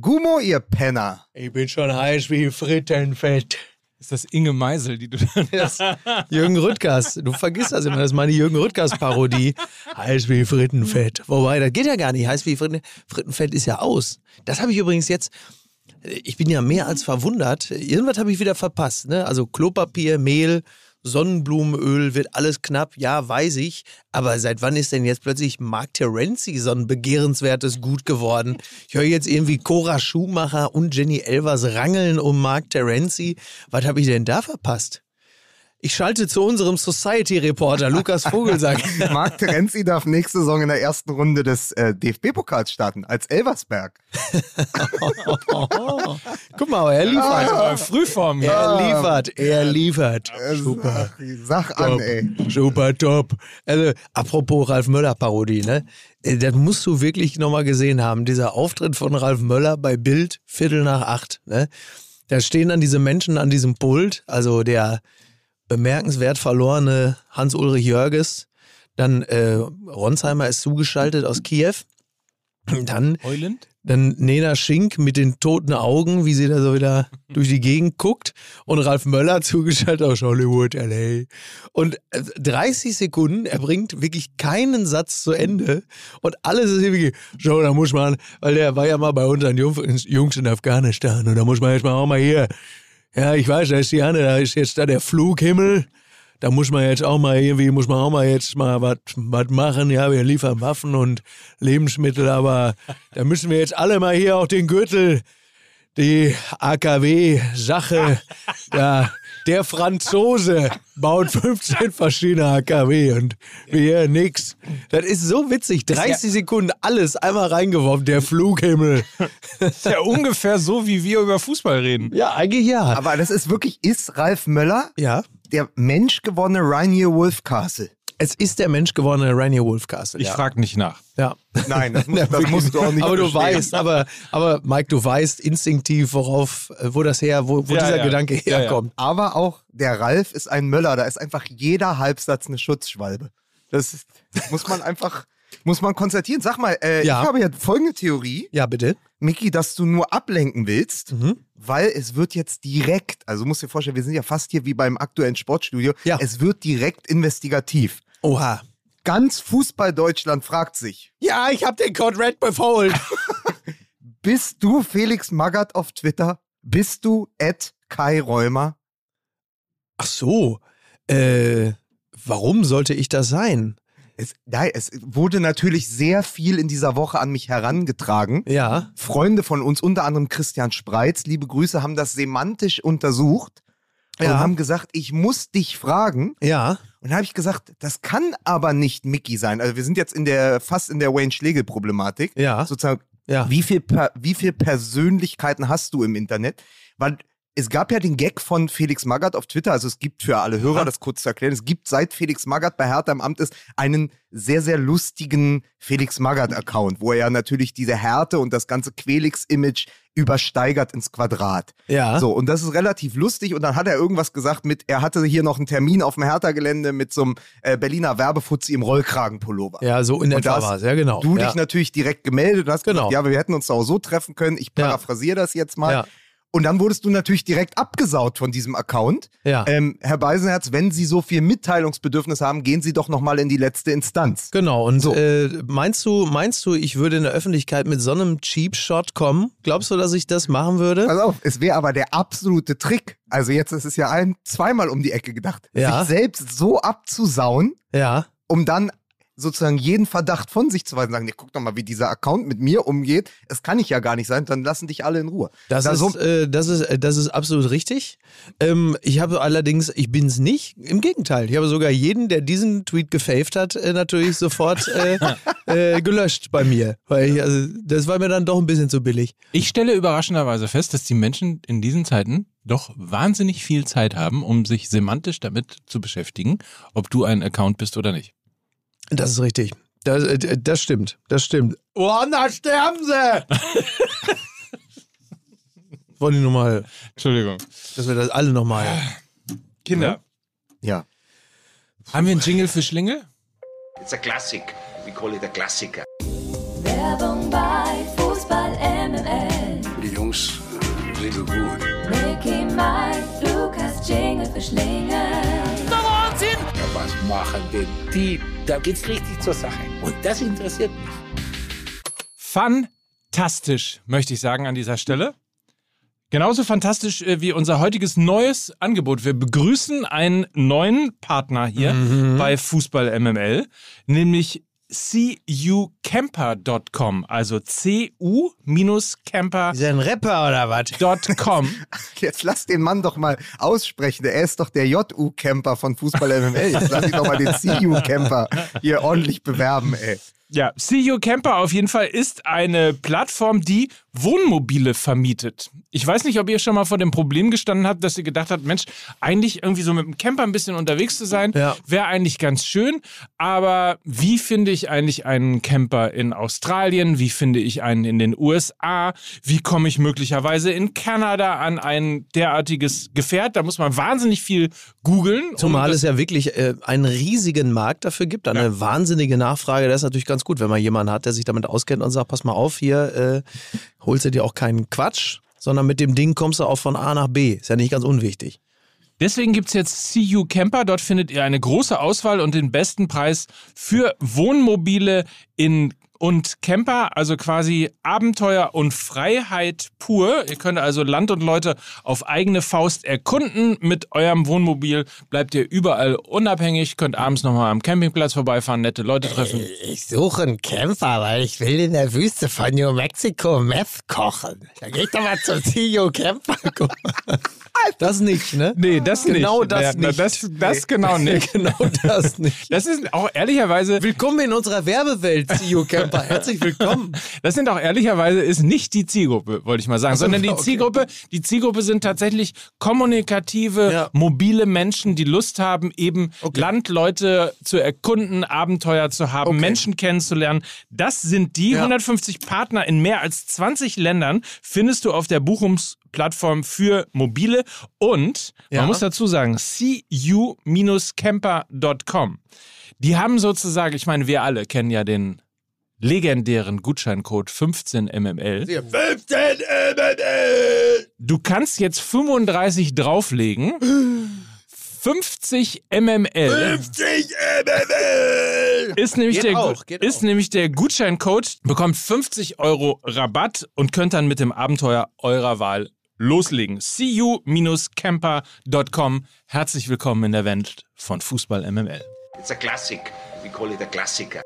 Gummo, ihr Penner. Ich bin schon heiß wie Frittenfett. Ist das Inge Meisel, die du dann Das Jürgen Rüttgers. Du vergisst das immer, das ist meine Jürgen Rüttgers-Parodie. Heiß wie Frittenfett. Wobei, das geht ja gar nicht. Heiß wie Fritten, Frittenfett ist ja aus. Das habe ich übrigens jetzt. Ich bin ja mehr als verwundert. Irgendwas habe ich wieder verpasst. Ne? Also Klopapier, Mehl, Sonnenblumenöl, wird alles knapp. Ja, weiß ich. Aber seit wann ist denn jetzt plötzlich Mark Terenzi so ein begehrenswertes Gut geworden? Ich höre jetzt irgendwie Cora Schumacher und Jenny Elvers rangeln um Mark Terenzi. Was habe ich denn da verpasst? Ich schalte zu unserem Society-Reporter Lukas Vogelsang. Marc Terenzi darf nächste Saison in der ersten Runde des äh, DFB-Pokals starten, als Elversberg. Guck mal, er liefert. Ah, Frühform. Er liefert, er liefert. Super. Sag an, Top. ey. Super top. Also, apropos Ralf Möller-Parodie, ne? Äh, Das musst du wirklich nochmal gesehen haben. Dieser Auftritt von Ralf Möller bei Bild, Viertel nach acht, ne? Da stehen dann diese Menschen an diesem Pult, also der bemerkenswert verlorene Hans-Ulrich Jörges, dann äh, Ronsheimer ist zugeschaltet aus Kiew, dann Heulend? dann Nena Schink mit den toten Augen, wie sie da so wieder durch die Gegend guckt. Und Ralf Möller zugeschaltet aus Hollywood, L.A. Und äh, 30 Sekunden, er bringt wirklich keinen Satz zu Ende. Und alles ist irgendwie, so, da muss man, weil der war ja mal bei unseren Jungs in Afghanistan. Und da muss man jetzt mal auch mal hier, ja, ich weiß, da ist die Anne, da ist jetzt da der Flughimmel. Da muss man jetzt auch mal irgendwie, muss man auch mal jetzt mal was machen. Ja, wir liefern Waffen und Lebensmittel, aber da müssen wir jetzt alle mal hier auch den Gürtel, die AKW-Sache, ja, der Franzose baut 15 verschiedene AKW und wir nix. Das ist so witzig. 30 Sekunden alles einmal reingeworfen, der Flughimmel. Ist ja ungefähr so, wie wir über Fußball reden. Ja, eigentlich ja. Aber das ist wirklich, ist Ralf Möller ja. der menschgewonnene Rainier Wolfcastle? Es ist der menschgewordene Rainier Wolfcastle. Ich ja. frage nicht nach. Ja. Nein, das, muss, das musst du auch nicht Aber du verstehen. weißt, aber, aber Mike, du weißt instinktiv, worauf, äh, wo das her, wo, wo Ja, dieser ja. Gedanke Ja, ja. herkommt. Aber auch der Ralf ist ein Möller. Da ist einfach jeder Halbsatz eine Schutzschwalbe. Das muss man einfach, muss man konstatieren. Sag mal, äh, Ja. ich habe ja folgende Theorie, Ja, bitte. Miki, dass du nur ablenken willst, Mhm. weil es wird jetzt direkt, also du musst dir vorstellen, wir sind ja fast hier wie beim aktuellen Sportstudio, Ja. es wird direkt investigativ. Oha. Ganz Fußball-Deutschland fragt sich, Ja, ich hab den Code Red befohlen. bist du Felix Magath auf Twitter? Bist du Ed Kai Räumer? Ach so. Äh, warum sollte ich das sein? Es, nein, es wurde natürlich sehr viel in dieser Woche an mich herangetragen. Ja. Freunde von uns, unter anderem Christian Spreitz, liebe Grüße, haben das semantisch untersucht und Ja. haben gesagt, ich muss dich fragen. Ja. Und da habe ich gesagt, das kann aber nicht Mickey sein. Also wir sind jetzt in der fast in der Wayne Schlegel Problematik. Ja. Sozusagen, Ja. wie viel wie viel Persönlichkeiten hast du im Internet? Weil es gab ja den Gag von Felix Magath auf Twitter, also es gibt für alle Hörer, das kurz zu erklären, es gibt seit Felix Magath bei Hertha im Amt ist einen sehr, sehr lustigen Felix Magath-Account, wo er ja natürlich diese Härte und das ganze Quelix-Image übersteigert ins Quadrat. Ja. So, und das ist relativ lustig. Und dann hat er irgendwas gesagt mit, er hatte hier noch einen Termin auf dem Hertha-Gelände mit so einem äh, Berliner Werbefuzzi im Rollkragenpullover. Ja, so in hast war es. Ja, genau. Du ja. dich natürlich direkt gemeldet und hast Genau. gesagt, ja, wir hätten uns auch so treffen können. Ich Ja. paraphrasiere das jetzt mal. Ja. Und dann wurdest du natürlich direkt abgesaut von diesem Account. Ja. Ähm, Herr Beisenherz, wenn Sie so viel Mitteilungsbedürfnis haben, gehen Sie doch nochmal in die letzte Instanz. Genau, und So. äh, meinst du, meinst du, ich würde in der Öffentlichkeit mit so einem Cheap Shot kommen? Glaubst du, dass ich das machen würde? Pass auf, es wäre aber der absolute Trick. Also jetzt ist es ja ein, zweimal um die Ecke gedacht. Ja. Sich selbst so abzusauen, Ja. um dann sozusagen jeden Verdacht von sich zu weisen, sagen, nee, guck doch mal, wie dieser Account mit mir umgeht. Es kann ich ja gar nicht sein, dann lassen dich alle in Ruhe. Das, Da ist, so- äh, das, ist, äh, das ist absolut richtig. Ähm, ich habe allerdings, ich bin es nicht. Im Gegenteil, ich habe sogar jeden, der diesen Tweet gefaved hat, äh, natürlich sofort äh, äh, gelöscht bei mir. Weil ich, also, das war mir dann doch ein bisschen zu billig. Ich stelle überraschenderweise fest, dass die Menschen in diesen Zeiten doch wahnsinnig viel Zeit haben, um sich semantisch damit zu beschäftigen, ob du ein Account bist oder nicht. Das ist richtig. Das, äh, das stimmt. Das stimmt. Woanders sterben sie! Wollte ich nochmal, Entschuldigung. dass wir das alle nochmal. Kinder. Ja. Haben wir einen Jingle für Schlingel? It's a classic. We call it a Klassiker. Werbung bei Fußball MML. Jungs sind so gut. Mickey, Mike, Lukas, Jingle für Schlingel. Was machen denn die? Da geht's richtig zur Sache. Und das interessiert mich. Fantastisch, möchte ich sagen an dieser Stelle. Genauso fantastisch äh, wie unser heutiges neues Angebot. Wir begrüßen einen neuen Partner hier bei Fußball MML, nämlich cucamper.com, also cu-camper.com. Ist er ein Rapper oder was? Jetzt lass den Mann doch mal aussprechen. Er ist doch der JU-Camper von Fußball MML. Jetzt lass ihn doch mal den CU-Camper hier ordentlich bewerben, ey. Ja, CU Camper auf jeden Fall ist eine Plattform, die Wohnmobile vermietet. Ich weiß nicht, ob ihr schon mal vor dem Problem gestanden habt, dass ihr gedacht habt, Mensch, eigentlich irgendwie so mit dem Camper ein bisschen unterwegs zu sein, Ja. wäre eigentlich ganz schön. Aber wie finde ich eigentlich einen Camper in Australien? Wie finde ich einen in den USA? Wie komme ich möglicherweise in Kanada an ein derartiges Gefährt? Da muss man wahnsinnig viel googeln. um Zumal es ja wirklich äh, einen riesigen Markt dafür gibt, eine wahnsinnige Nachfrage. Das ist natürlich ganz gut, wenn man jemanden hat, der sich damit auskennt und sagt, pass mal auf, hier äh, holst du dir auch keinen Quatsch, sondern mit dem Ding kommst du auch von A nach B. Ist ja nicht ganz unwichtig. Deswegen gibt's jetzt CU Camper. Dort findet ihr eine große Auswahl und den besten Preis für Wohnmobile in und Camper, also quasi Abenteuer und Freiheit pur. Ihr könnt also Land und Leute auf eigene Faust erkunden. Mit eurem Wohnmobil bleibt ihr überall unabhängig, könnt abends nochmal am Campingplatz vorbeifahren, nette Leute treffen. Ich suche einen Camper, weil ich will in der Wüste von New Mexico Meth kochen. Da geh ich doch mal zum CEO Camper. Das nicht, ne? Nee, das Genau nicht. das Ja, nicht. Das, das genau nicht. genau das nicht. Das ist auch ehrlicherweise Willkommen in unserer Werbewelt, CEO Camper. Herzlich willkommen. Das sind auch ehrlicherweise ist nicht die Zielgruppe, wollte ich mal sagen, sondern die okay. Zielgruppe, die Zielgruppe sind tatsächlich kommunikative, Ja. mobile Menschen, die Lust haben, eben Landleute zu erkunden, Abenteuer zu haben, Okay. Menschen kennenzulernen. Das sind die Ja. 150 Partner in mehr als 20 Ländern findest du auf der Buchungsplattform für mobile und Ja. man muss dazu sagen, cu-camper.com. Die haben sozusagen, ich meine, wir alle kennen ja den legendären Gutscheincode 15mml. 15 MML! Du kannst jetzt 35 drauflegen. 50 mml 50 MML! ist nämlich, Geht der, auch, ist auch. nämlich der Gutscheincode, bekommt 50 Euro Rabatt und könnt dann mit dem Abenteuer eurer Wahl loslegen. cu-camper.com. Herzlich willkommen in der Welt von Fußball MML. It's a classic. We call it a Klassiker.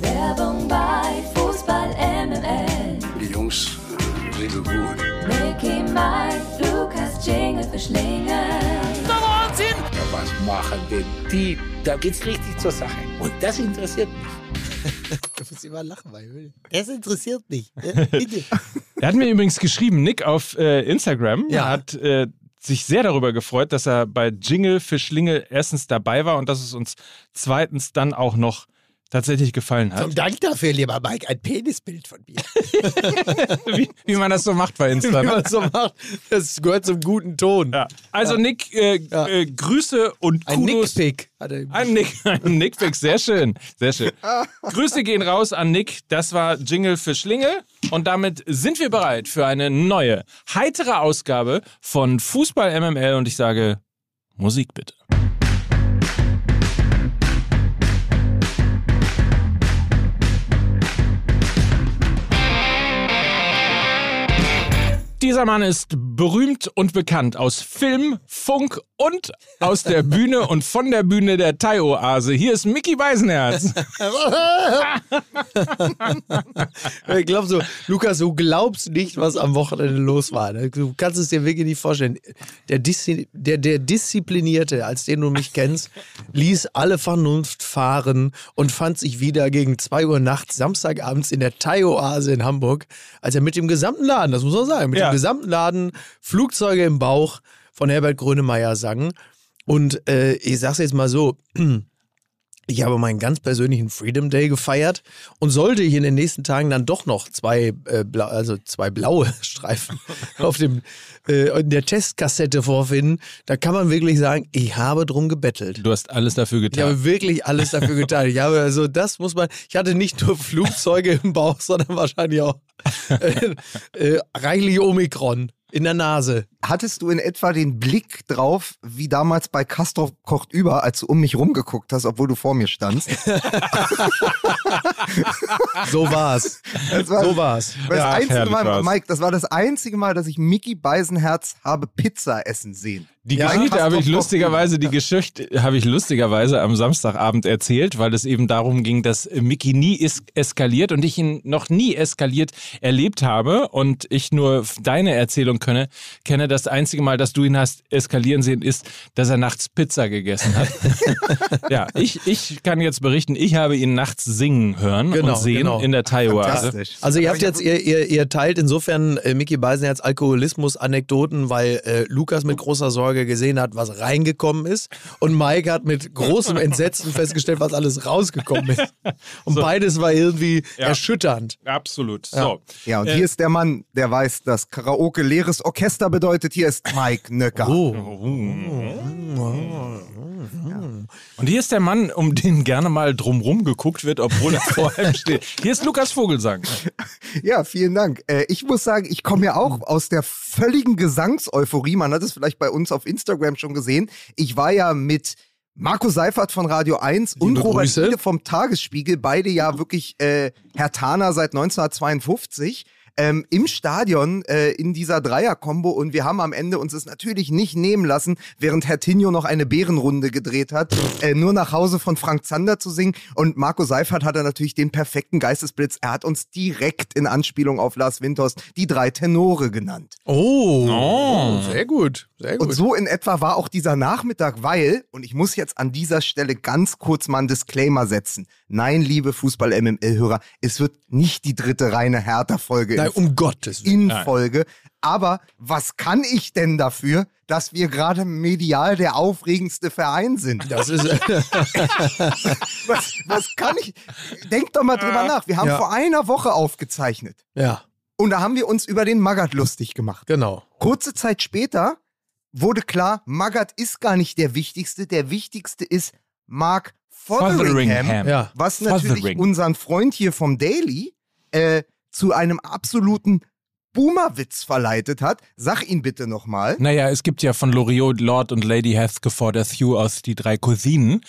Werbung bei Fußball MML. Die Jungs sind so gut. Mickey, Mike, Lukas, Jingle für Schlingel. Ja, was machen denn die? Da geht's richtig zur Sache. Und das interessiert mich. Du musst immer lachen, weil das interessiert mich. Bitte. Er hat mir übrigens geschrieben, Nick auf äh, Instagram, Ja. hat äh, sich sehr darüber gefreut, dass er bei Jingle für Schlingel erstens dabei war und dass es uns zweitens dann auch noch tatsächlich gefallen hat. Zum Dank dafür, lieber Mike, ein Penisbild von mir. wie, wie man das so macht bei Insta. Wie man so macht, das gehört zum guten Ton. Ja. Also Nick, äh, Ja. äh, Grüße und Ein Kudos. Nickpick. Ein Nick, ein Nickpick, sehr schön, sehr schön. Grüße gehen raus an Nick, das war Jingle für Schlingel und damit sind wir bereit für eine neue, heitere Ausgabe von Fußball MML und ich sage Musik bitte. Dieser Mann ist berühmt und bekannt aus Film, Funk und aus der Bühne und von der Bühne der Thai-Oase. Hier ist Mickey Beisenherz. Ich glaube so, Lukas, du glaubst nicht, was am Wochenende los war. ne? Du kannst es dir wirklich nicht vorstellen. Der, Diszi der, der Disziplinierte, als den du mich kennst, ließ alle Vernunft fahren und fand sich wieder gegen 2 Uhr nachts, Samstagabends in der Thai-Oase in Hamburg, als er mit dem gesamten Laden, das muss man sagen, mit Ja. dem gesamten Laden Flugzeuge im Bauch von Herbert Grönemeyer sang. Und äh, ich sag's jetzt mal so, Ich habe meinen ganz persönlichen Freedom Day gefeiert und sollte ich in den nächsten Tagen dann doch noch zwei, äh, blau, also zwei blaue Streifen auf dem, äh, in der Testkassette vorfinden, da kann man wirklich sagen, ich habe drum gebettelt. Du hast alles dafür Ich getan. habe wirklich alles dafür getan. Ich habe also, das muss man, ich hatte nicht nur Flugzeuge im Bauch, sondern wahrscheinlich auch äh, äh, reichlich Omikron in der Nase. Hattest du in etwa den Blick drauf, wie damals bei Castor kocht über, als du um mich rumgeguckt hast, obwohl du vor mir standst? So war's. Das war, So war's. Das Ja, einzige Mal, war's. Mike, das war das einzige Mal, dass ich Mickey Beisenherz habe Pizza essen sehen. Die Ja, Geschichte habe ich lustigerweise, die Geschichte habe ich lustigerweise am Samstagabend erzählt, weil es eben darum ging, dass Mickey nie es eskaliert und ich ihn noch nie eskaliert erlebt habe und ich nur deine Erzählung könne, kenne. Das einzige Mal, dass du ihn hast eskalieren sehen, ist, dass er nachts Pizza gegessen hat. ja, ich, ich kann jetzt berichten, ich habe ihn nachts singen hören Genau, und sehen genau. in der Taiwan. Also ihr habt jetzt, ihr, ihr, ihr teilt insofern äh, Mickey Beisenherz Alkoholismus-Anekdoten, weil äh, Lukas mit großer Sorge gesehen hat, was reingekommen ist und Mike hat mit großem Entsetzen festgestellt, was alles rausgekommen ist. Und beides war irgendwie Ja. erschütternd. Absolut. So. Ja, und Äh, hier ist der Mann, der weiß, dass Karaoke leeres Orchester bedeutet. Hier ist Mike Nöcker. Oh. Und hier ist der Mann, um den gerne mal drumrum geguckt wird, obwohl er vor einem steht. Hier ist Lukas Vogelsang. Ja, vielen Dank. Äh, ich muss sagen, ich komme ja auch aus der völligen Gesangseuphorie. Man hat es vielleicht bei uns auf Instagram schon gesehen. Ich war ja mit Marco Seifert von Radio 1 und Liebe Robert Grüße. Fiede vom Tagesspiegel, beide ja wirklich äh, Herr Tana seit 1952. Ähm, im Stadion äh, in dieser Dreier-Kombo und wir haben am Ende uns es natürlich nicht nehmen lassen, während Herr Tinio noch eine Bärenrunde gedreht hat, äh, nur nach Hause von Frank Zander zu singen und Marco Seifert hatte natürlich den perfekten Geistesblitz. Er hat uns direkt in Anspielung auf Lars Winters die drei Tenore genannt. Oh. Oh. Sehr gut. Sehr gut. Und so in etwa war auch dieser Nachmittag, weil, und ich muss jetzt an dieser Stelle ganz kurz mal einen Disclaimer setzen. Nein, liebe Fußball-MML-Hörer, es wird nicht die dritte reine Hertha-Folge Nein, in, um Gottes Willen. in Nein. Folge. Aber was kann ich denn dafür, dass wir gerade medial der aufregendste Verein sind? Das ist, Was, was kann ich? Denk doch mal drüber nach. Wir haben Ja. vor einer Woche aufgezeichnet. ja, Und da haben wir uns über den Magath lustig gemacht. genau. Kurze Zeit später wurde klar, Magath ist gar nicht der Wichtigste. Der Wichtigste ist Mark Fotheringham, Fotheringham. Ja. was natürlich Fothering. unseren Freund hier vom Daily äh, zu einem absoluten Boomerwitz verleitet hat. Sag ihn bitte nochmal. Naja, es gibt ja von Loriot, Lord und Lady Heathclifford Hugh aus die drei Cousinen,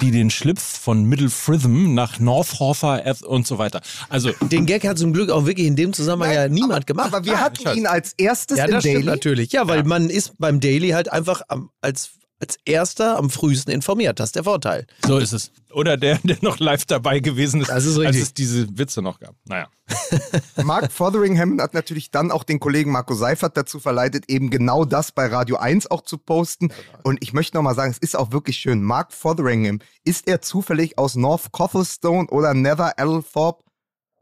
die den Schlips von Middle Fritham nach North Horther und so weiter. Also, Den Gag hat zum Glück auch wirklich in dem Zusammenhang ja niemand aber, gemacht. Aber wir Ja, hatten ich weiß. ihn als erstes ja, im das Daily. stimmt natürlich. Ja, weil man ist beim Daily halt einfach am, als, als erster am frühesten informiert. Das ist der Vorteil. so ist es. Oder der, der noch live dabei gewesen ist, Das ist als es diese Witze noch gab. Naja. Mark Fotheringham hat natürlich dann auch den Kollegen Marco Seifert dazu verleitet, eben genau das bei Radio 1 auch zu posten. Und ich möchte nochmal sagen, es ist auch wirklich schön. Mark Fotheringham, ist er zufällig aus North Cothelstone oder Nether Althorpe?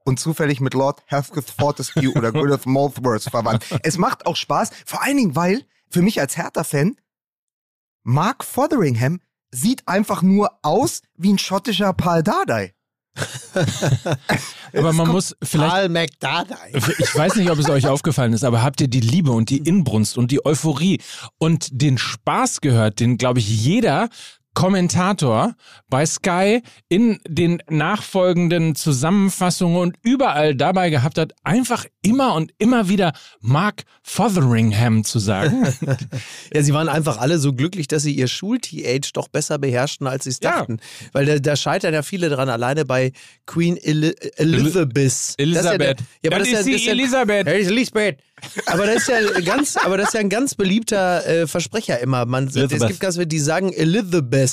Und zufällig mit Lord Heathcliff Fortescue oder Gwyneth Malthworth verwandt. Es macht auch Spaß, vor allen Dingen, weil, für mich als Hertha-Fan, Mark Fotheringham sieht einfach nur aus wie ein schottischer Paul Dardai. Aber man muss vielleicht Paul McDardie. Ich weiß nicht, ob es euch aufgefallen ist, aber habt ihr die Liebe und die Inbrunst und die Euphorie und den Spaß gehört, den, glaube ich, jeder Kommentator bei Sky in den nachfolgenden Zusammenfassungen und überall dabei gehabt hat, einfach immer und immer wieder Mark Fotheringham zu sagen. Ja, sie waren einfach alle so glücklich, dass sie ihr Schul-TH doch besser beherrschten, als sie es Ja. dachten. Weil da, da scheitern ja viele dran, alleine bei Queen Eli Elizabeth. Elisabeth. Ja, ja, aber Das ist ja, Elisabeth. Ja, Elisabeth. Aber das ist ja ganz, aber das ist ja ein ganz beliebter äh, Versprecher immer. Man, es gibt ganz viele, die sagen Elizabeth,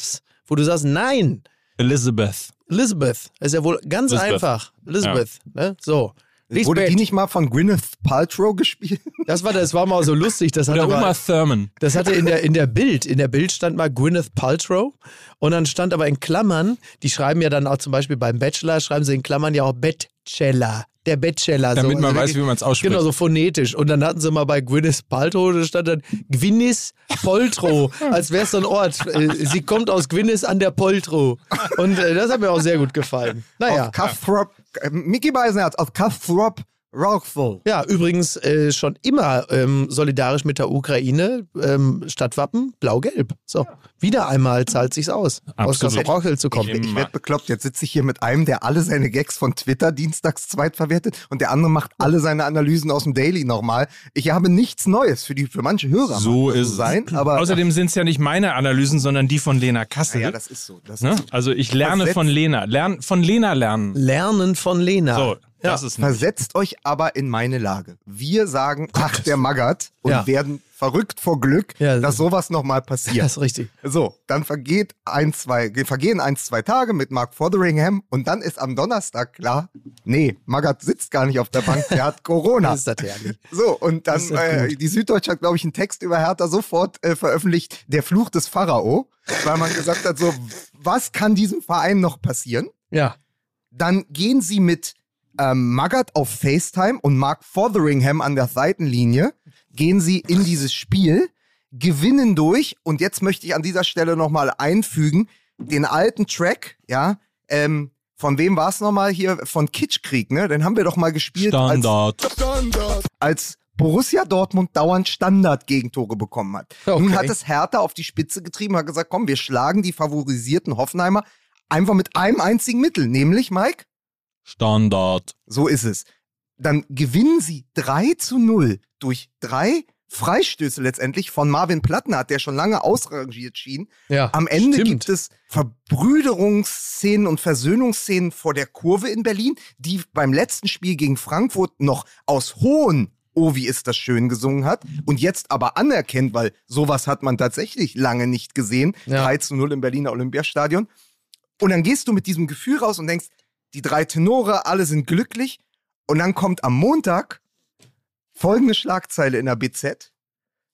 wo du sagst, nein, Elizabeth. Elizabeth. Das ist ja wohl ganz Elizabeth. einfach. Elizabeth. Ne? So. Wurde die Lisbeth. nicht mal von Gwyneth Paltrow gespielt? Das war, das war mal so lustig. Das Oder hatte Uma mal, Thurman. Das hatte in der, in der Bild, in der Bild stand mal Gwyneth Paltrow und dann stand aber in Klammern, die schreiben ja dann auch zum Beispiel beim Bachelor, schreiben sie in Klammern ja auch Bachelor. Der Bachelor. Damit so. man Also weiß, wirklich- wie man es ausspricht. Genau, so phonetisch. Und dann hatten sie mal bei Gwyneth Paltrow, da stand dann Gwyneth Poltrow, als wäre es so ein Ort. Äh, Sie kommt aus Gwyneth an der Poltrow. Und äh, das hat mir auch sehr gut gefallen. Naja. Auf Cutthroat, äh, Mickey Beisenherz aus Cutthroat Rockville. Ja, übrigens äh, schon immer ähm, solidarisch mit der Ukraine. Ähm, Stadtwappen blau-gelb. So, wieder einmal zahlt sich's aus, aus Absolut. Kassel Rauchel zu Ich, kommen. ich werde bekloppt. Jetzt sitze ich hier mit einem, der alle seine Gags von Twitter dienstags zweitverwertet und der andere macht alle seine Analysen aus dem Daily nochmal. Ich habe nichts Neues für die für manche Hörer. So ist es. sein, aber Außerdem sind es ja nicht meine Analysen, sondern die von Lena Kassel. ja, das ist so. Das ne? ist so. Also ich lerne von Lena. Lern, von Lena lernen. Lernen von Lena. So, das ist ein Versetzt euch aber in meine Lage. Wir sagen, ach, der Maggert und Ja. werden verrückt vor Glück, Ja. dass sowas nochmal passiert. Das ist richtig. So, dann vergeht ein, zwei, vergehen ein, zwei Tage mit Mark Fotheringham und dann ist am Donnerstag klar, nee, Magath sitzt gar nicht auf der Bank, der hat Corona. Das ist das herrlich. So, und dann, äh, die Süddeutsche hat, glaube ich, einen Text über Hertha sofort äh, veröffentlicht, der Fluch des Pharao, weil man gesagt hat, so, was kann diesem Verein noch passieren? Ja. Dann gehen sie mit ähm, Magath auf FaceTime und Mark Fotheringham an der Seitenlinie, gehen sie in dieses Spiel, gewinnen durch und jetzt möchte ich an dieser Stelle nochmal einfügen, den alten Track, ja, ähm, von wem war es nochmal hier? Von Kitschkrieg, ne? Den haben wir doch mal gespielt als, Standard. als Borussia Dortmund dauernd Standard-Gegentore bekommen hat. Okay. Nun hat es Hertha auf die Spitze getrieben, hat gesagt, komm, wir schlagen die favorisierten Hoffenheimer einfach mit einem einzigen Mittel, nämlich, Mike, Standard. so ist es. Dann gewinnen sie 3 zu 0 durch drei Freistöße letztendlich von Marvin Plattner, der schon lange ausrangiert schien. Ja. Am Ende stimmt. gibt es Verbrüderungsszenen und Versöhnungsszenen vor der Kurve in Berlin, die beim letzten Spiel gegen Frankfurt noch aus hohen Oh, wie ist das schön gesungen hat und jetzt aber anerkennt, weil sowas hat man tatsächlich lange nicht gesehen. Ja. 3 zu 0 im Berliner Olympiastadion. Und dann gehst du mit diesem Gefühl raus und denkst, die drei Tenore, alle sind glücklich. Und dann kommt am Montag folgende Schlagzeile in der BZ.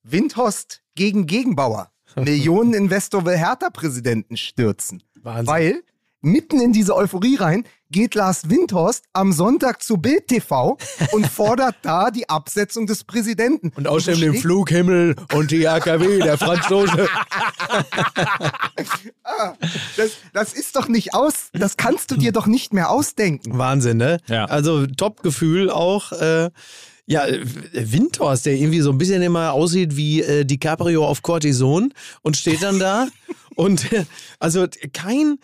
Windhorst gegen Gegenbauer. Millioneninvestor will Hertha-Präsidenten stürzen. Wahnsinn. Weil mitten in diese Euphorie rein geht Lars Windhorst am Sonntag zu Bild TV und fordert da die Absetzung des Präsidenten. Und außerdem den Flughimmel und die AKW, der Franzose. Das, das ist doch nicht aus, das kannst du dir doch nicht mehr ausdenken. Wahnsinn, ne? Ja. Also Top-Gefühl auch. Äh, ja, Windhorst, der irgendwie so ein bisschen immer aussieht wie äh, DiCaprio auf Cortison und steht dann da. und äh, also kein.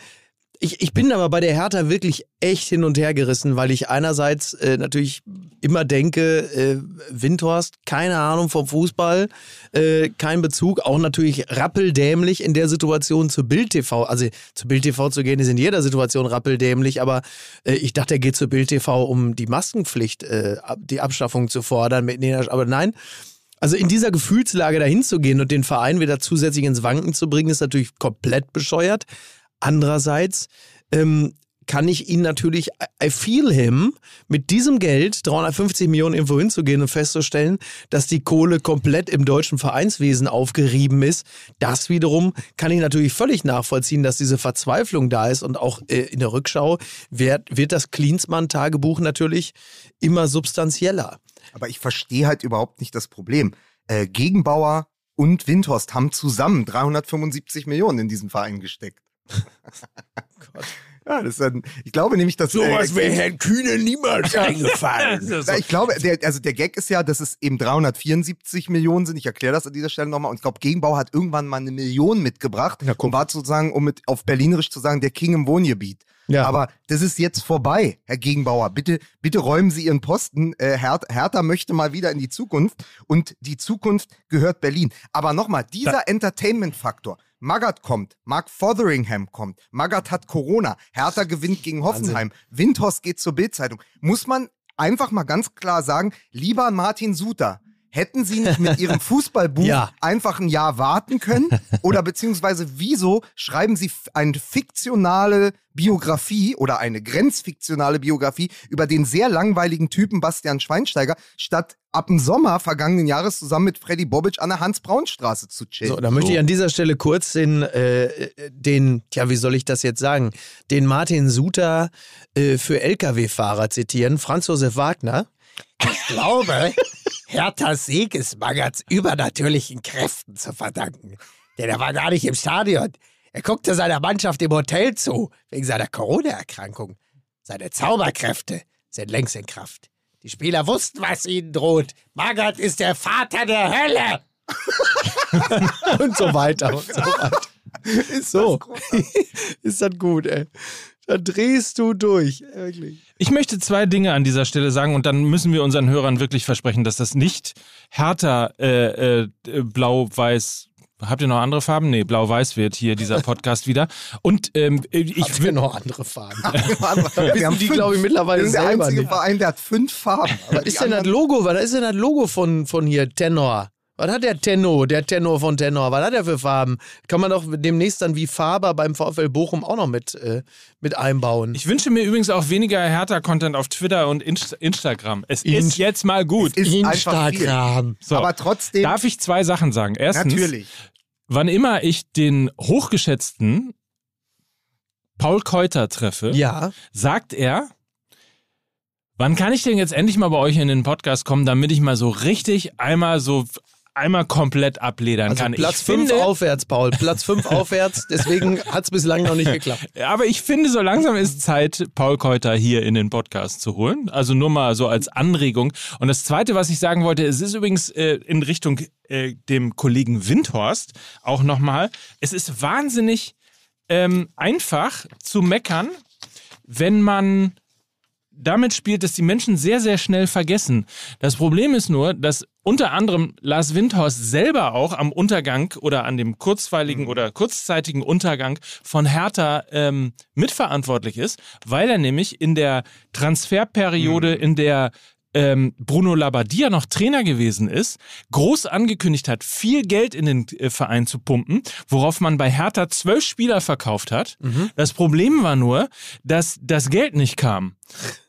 Ich, ich bin aber bei der Hertha wirklich echt hin und her gerissen, weil ich einerseits äh, natürlich immer denke, äh, Windhorst, keine Ahnung vom Fußball, äh, kein Bezug, auch natürlich rappeldämlich in der Situation zu Bild TV. Also zu Bild TV zu gehen ist in jeder Situation rappeldämlich, aber äh, ich dachte, er geht zu Bild TV, um die Maskenpflicht, äh, die Abschaffung zu fordern. Mit, nee, aber nein. Also in dieser Gefühlslage dahin zu gehen und den Verein wieder zusätzlich ins Wanken zu bringen, ist natürlich komplett bescheuert. Andererseits ähm, kann ich ihn natürlich, I feel him, mit diesem Geld, 350 Millionen irgendwo hinzugehen und festzustellen, dass die Kohle komplett im deutschen Vereinswesen aufgerieben ist. Das wiederum kann ich natürlich völlig nachvollziehen, dass diese Verzweiflung da ist und auch äh, in der Rückschau wird, wird das Klinsmann-Tagebuch natürlich immer substanzieller. Aber ich verstehe halt überhaupt nicht das Problem. Äh, Gegenbauer und Windhorst haben zusammen 375 Millionen in diesen Verein gesteckt. Ja, das ist ein, ich glaube nämlich, dass Sowas wäre äh, Herrn Kühne niemals eingefallen. Na, ich glaube, der, also der Gag ist ja, dass es eben 374 Millionen sind. Ich erkläre das an dieser Stelle nochmal. Und ich glaube, Gegenbau hat irgendwann mal eine Million mitgebracht und war sozusagen, um mit auf Berlinerisch zu sagen, der King im Wohngebiet. Ja. Aber das ist jetzt vorbei, Herr Gegenbauer. Bitte, bitte räumen Sie Ihren Posten. Äh, Her Hertha möchte mal wieder in die Zukunft und die Zukunft gehört Berlin. Aber nochmal, dieser Entertainment-Faktor. Magath kommt, Mark Fotheringham kommt, Magath hat Corona, Hertha gewinnt gegen Hoffenheim, Windhorst geht zur Bildzeitung. Muss man einfach mal ganz klar sagen, lieber Martin Suter, Hätten sie nicht mit ihrem Fußballbuch Ja. einfach ein Jahr warten können? Oder beziehungsweise wieso schreiben sie eine fiktionale Biografie oder eine grenzfiktionale Biografie über den sehr langweiligen Typen Bastian Schweinsteiger, statt ab dem Sommer vergangenen Jahres zusammen mit Freddy Bobic an der Hans-Braun-Straße zu chillen? So, da möchte ich an dieser Stelle kurz den, äh, den, ja, wie soll ich das jetzt sagen, den Martin Suter äh, für Lkw-Fahrer zitieren, Franz Josef Wagner. Ich glaube, Herthas Sieg ist Magats übernatürlichen Kräften zu verdanken. Denn er war gar nicht im Stadion. Er guckte seiner Mannschaft im Hotel zu, wegen seiner Corona-Erkrankung. Seine Zauberkräfte sind längst in Kraft. Die Spieler wussten, was ihnen droht. Magath ist der Vater der Hölle. und so weiter und so weiter. Ist So, das ist das gut, ey. Da drehst du durch, wirklich. Ich möchte zwei Dinge an dieser Stelle sagen und dann müssen wir unseren Hörern wirklich versprechen, dass das nicht härter äh, äh, blau-weiß. Habt ihr noch andere Farben? Nee, blau-weiß wird hier dieser Podcast wieder. Und ähm, ich Habt ihr noch andere Farben? Wir haben die, glaube ich, mittlerweile Wir sind der selber einzige nicht. Verein, der hat fünf Farben. Aber Was ist denn das Logo? Was ist denn das Logo von, von hier, Tenor? Was hat der Tenor, der Tenor von Tenor? Was hat er für Farben? Kann man doch demnächst dann wie Faber beim VfL Bochum auch noch mit, äh, mit einbauen. Ich wünsche mir übrigens auch weniger härter Content auf Twitter und Inst Instagram. Es ist Inst- jetzt mal gut. Ist. Instagram. So, Aber trotzdem, darf ich zwei Sachen sagen? Erstens, natürlich. wann immer ich den hochgeschätzten Paul Keuter treffe, Ja, sagt er, wann kann ich denn jetzt endlich mal bei euch in den Podcast kommen, damit ich mal so richtig einmal so einmal komplett abledern also kann. Platz ich 5 finde, aufwärts, Paul. Platz 5 aufwärts, deswegen hat es bislang noch nicht geklappt. aber ich finde, so langsam ist Zeit, Paul Keuter hier in den Podcast zu holen. Also nur mal so als Anregung. Und das Zweite, was ich sagen wollte, es ist übrigens äh, in Richtung äh, dem Kollegen Windhorst auch nochmal. Es ist wahnsinnig ähm, einfach zu meckern, wenn man damit spielt, dass die Menschen sehr, sehr schnell vergessen. Das Problem ist nur, dass unter anderem Lars Windhorst selber auch am Untergang oder an dem kurzweiligen oder kurzzeitigen Untergang von Hertha ähm, mitverantwortlich ist, weil er nämlich in der Transferperiode, in der ähm, Bruno Labbadia noch Trainer gewesen ist, groß angekündigt hat, viel Geld in den äh, Verein zu pumpen, worauf man bei Hertha zwölf Spieler verkauft hat. Das Problem war nur, dass das Geld nicht kam.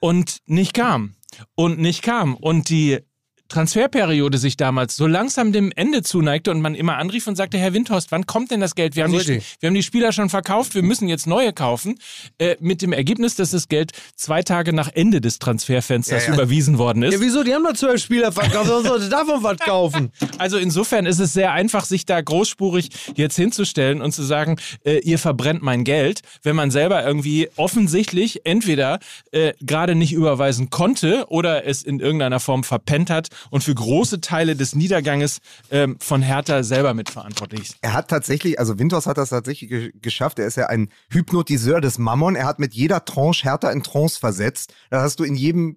Und nicht kam. Und nicht kam. Und die Transferperiode sich damals so langsam dem Ende zuneigte und man immer anrief und sagte, Herr Windhorst, wann kommt denn das Geld? Wir, haben die, wir haben die Spieler schon verkauft, wir müssen jetzt neue kaufen. Äh, mit dem Ergebnis, dass das Geld zwei Tage nach Ende des Transferfensters Ja, ja. Ja, überwiesen worden ist. wieso? Die haben doch zwölf Spieler verkauft. Wer sollte davon was kaufen? Also insofern ist es sehr einfach, sich da großspurig jetzt hinzustellen und zu sagen, äh, ihr verbrennt mein Geld, wenn man selber irgendwie offensichtlich entweder äh, gerade nicht überweisen konnte oder es in irgendeiner Form verpennt hat und für große Teile des Niederganges ähm, von Hertha selber mitverantwortlich ist. Er hat tatsächlich, also Winters hat das tatsächlich ge geschafft. Er ist ja ein Hypnotiseur des Mammon. Er hat mit jeder Tranche Hertha in Trance versetzt. Das hast du in jedem,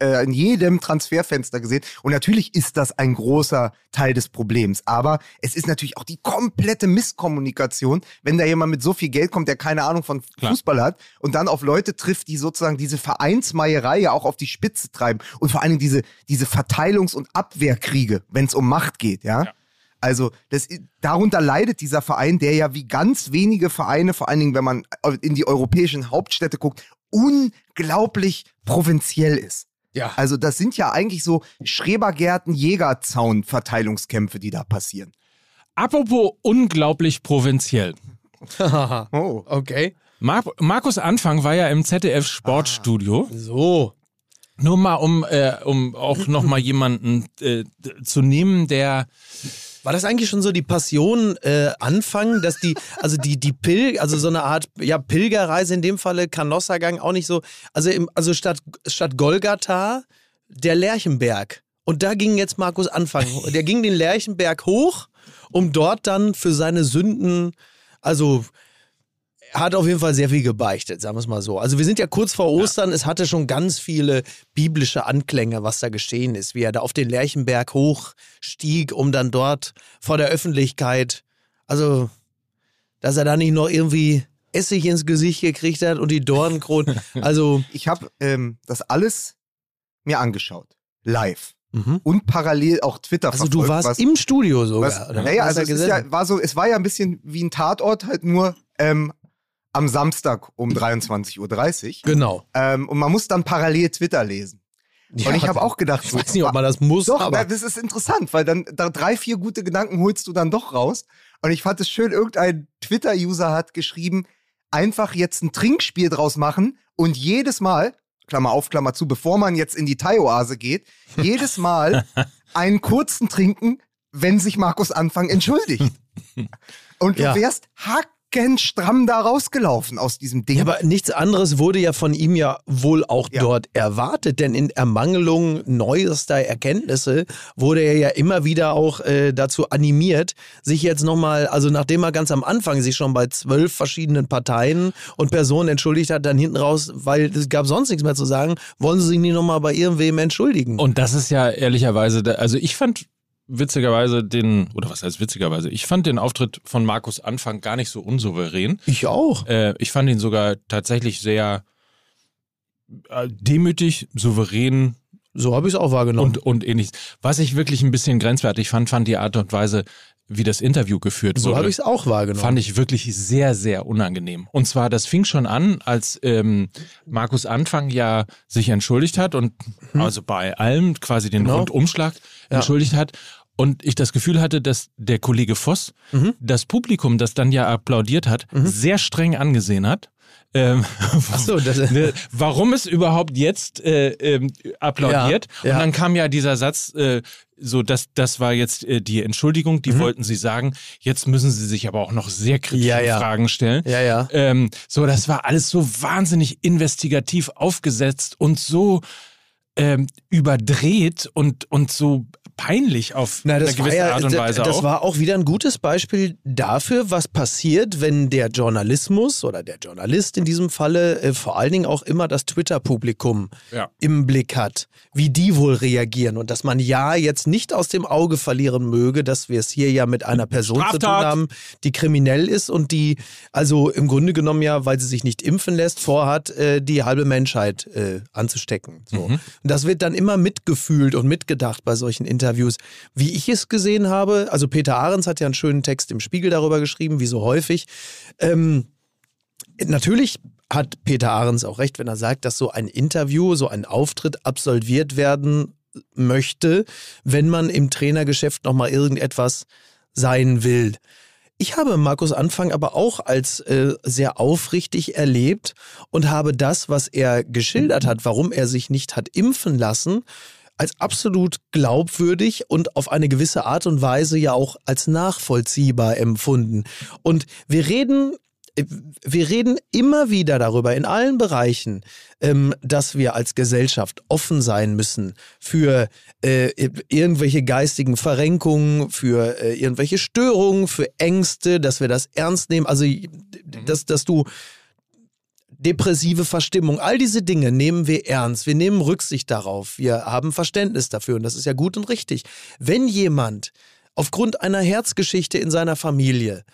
äh, in jedem Transferfenster gesehen. Und natürlich ist das ein großer Teil des Problems. Aber es ist natürlich auch die komplette Misskommunikation, wenn da jemand mit so viel Geld kommt, der keine Ahnung von Klar. Fußball hat und dann auf Leute trifft, die sozusagen diese Vereinsmeierei ja auch auf die Spitze treiben und vor allen Dingen diese, diese Verteilungs- und Abwehrkriege, wenn es um Macht geht, ja. Ja. Also das, darunter leidet dieser Verein, der ja wie ganz wenige Vereine, vor allen Dingen, wenn man in die europäischen Hauptstädte guckt, unglaublich provinziell ist. Ja. Also das sind ja eigentlich so Schrebergärten, Jägerzaun, Verteilungskämpfe, die da passieren. Apropos unglaublich provinziell. Oh. okay. Mar Markus Anfang war ja im ZDF Sportstudio. So. Nur mal, um, äh, um auch noch mal jemanden äh, zu nehmen, der War das eigentlich schon so die Passion äh, Anfang, dass die, also die, die Pil, also so eine Art ja, Pilgerreise in dem Falle, Kanossergang auch nicht so, also, im, also statt, statt Golgatha der Lerchenberg. Und da ging jetzt Markus Anfang. Der ging den Lerchenberg hoch, um dort dann für seine Sünden, also hat auf jeden Fall sehr viel gebeichtet, sagen wir es mal so. Also wir sind ja kurz vor Ostern, es hatte schon ganz viele biblische Anklänge, was da geschehen ist, wie er da auf den Lerchenberg hochstieg, um dann dort vor der Öffentlichkeit, also dass er da nicht noch irgendwie Essig ins Gesicht gekriegt hat und die Dornenkronen, also Ich habe ähm, das alles mir angeschaut. Live. und parallel auch Twitter Also verfolgt. du warst was, im Studio sogar. was, oder? naja, also es, ja, war so, es war ja ein bisschen wie ein Tatort, halt nur ähm, am Samstag um 23.30 Uhr. genau. Ähm, und man muss dann parallel Twitter lesen. und ich habe auch gedacht, Ich weiß nicht, ob man das muss, Doch, aber das ist interessant, weil dann da drei, vier gute Gedanken holst du dann doch raus. Und ich fand es schön, irgendein Twitter-User hat geschrieben, einfach jetzt ein Trinkspiel draus machen und jedes Mal, Klammer auf, Klammer zu, bevor man jetzt in die Thai-Oase geht, jedes Mal einen kurzen trinken, wenn sich Markus Anfang entschuldigt. Und du Ja. wärst hackenstramm da rausgelaufen aus diesem Ding. Ja, aber nichts anderes wurde ja von ihm ja wohl auch Ja. dort erwartet, denn in Ermangelung neuester Erkenntnisse wurde er ja immer wieder auch äh, dazu animiert, sich jetzt nochmal, also nachdem er ganz am Anfang sich schon bei zwölf verschiedenen Parteien und Personen entschuldigt hat, dann hinten raus, weil es gab sonst nichts mehr zu sagen, wollen sie sich nicht nochmal bei irgendwem entschuldigen. Und das ist ja ehrlicherweise, da- also ich fand witzigerweise den, oder was heißt witzigerweise, ich fand den Auftritt von Markus Anfang gar nicht so unsouverän. ich auch. Äh, ich fand ihn sogar tatsächlich sehr äh, demütig, souverän So habe ich es auch wahrgenommen. und, und ähnliches. Was ich wirklich ein bisschen grenzwertig fand, fand die Art und Weise, wie das Interview geführt so wurde. habe ich es auch wahrgenommen. Fand ich wirklich sehr, sehr unangenehm. Und zwar, das fing schon an, als ähm, Markus Anfang ja sich entschuldigt hat und also bei allem quasi den. Genau. Rundumschlag Ja. entschuldigt hat. Und ich das Gefühl hatte, dass der Kollege Voss Mhm. das Publikum, das dann ja applaudiert hat, sehr streng angesehen hat. Ähm, Ach so, das, ne, warum es überhaupt jetzt äh, ähm, applaudiert. Ja, ja. Und dann kam ja dieser Satz, äh, so das, das war jetzt äh, die Entschuldigung, Mhm. die wollten sie sagen. Jetzt müssen sie sich aber auch noch sehr kritische ja. Fragen stellen. ja, ja. Ähm, so, das war alles so wahnsinnig investigativ aufgesetzt und so ähm, überdreht und, und so peinlich auf Na, eine gewisse ja, Art und Weise Das auch. war auch wieder ein gutes Beispiel dafür, was passiert, wenn der Journalismus oder der Journalist in diesem Falle äh, vor allen Dingen auch immer das Twitter-Publikum Ja. im Blick hat, wie die wohl reagieren und dass man ja jetzt nicht aus dem Auge verlieren möge, dass wir es hier ja mit einer Person zu tun Straftat. haben, die kriminell ist und die also im Grunde genommen ja, weil sie sich nicht impfen lässt, vorhat, äh, die halbe Menschheit äh, anzustecken. So. Und das wird dann immer mitgefühlt und mitgedacht bei solchen Interviews. Wie ich es gesehen habe, also Peter Ahrens hat ja einen schönen Text im Spiegel darüber geschrieben, wie so häufig. Ähm, natürlich hat Peter Ahrens auch recht, wenn er sagt, dass so ein Interview, so ein Auftritt absolviert werden möchte, wenn man im Trainergeschäft nochmal irgendetwas sein will. Ich habe Markus Anfang aber auch als äh, sehr aufrichtig erlebt und habe das, was er geschildert hat, warum er sich nicht hat impfen lassen, als absolut glaubwürdig und auf eine gewisse Art und Weise ja auch als nachvollziehbar empfunden. Und wir reden wir reden immer wieder darüber in allen Bereichen, ähm, dass wir als Gesellschaft offen sein müssen für äh, irgendwelche geistigen Verrenkungen, für äh, irgendwelche Störungen, für Ängste, dass wir das ernst nehmen. Also, dass, dass du depressive Verstimmung, all diese Dinge nehmen wir ernst. Wir nehmen Rücksicht darauf. Wir haben Verständnis dafür und das ist ja gut und richtig. Wenn jemand aufgrund einer Herzgeschichte in seiner Familie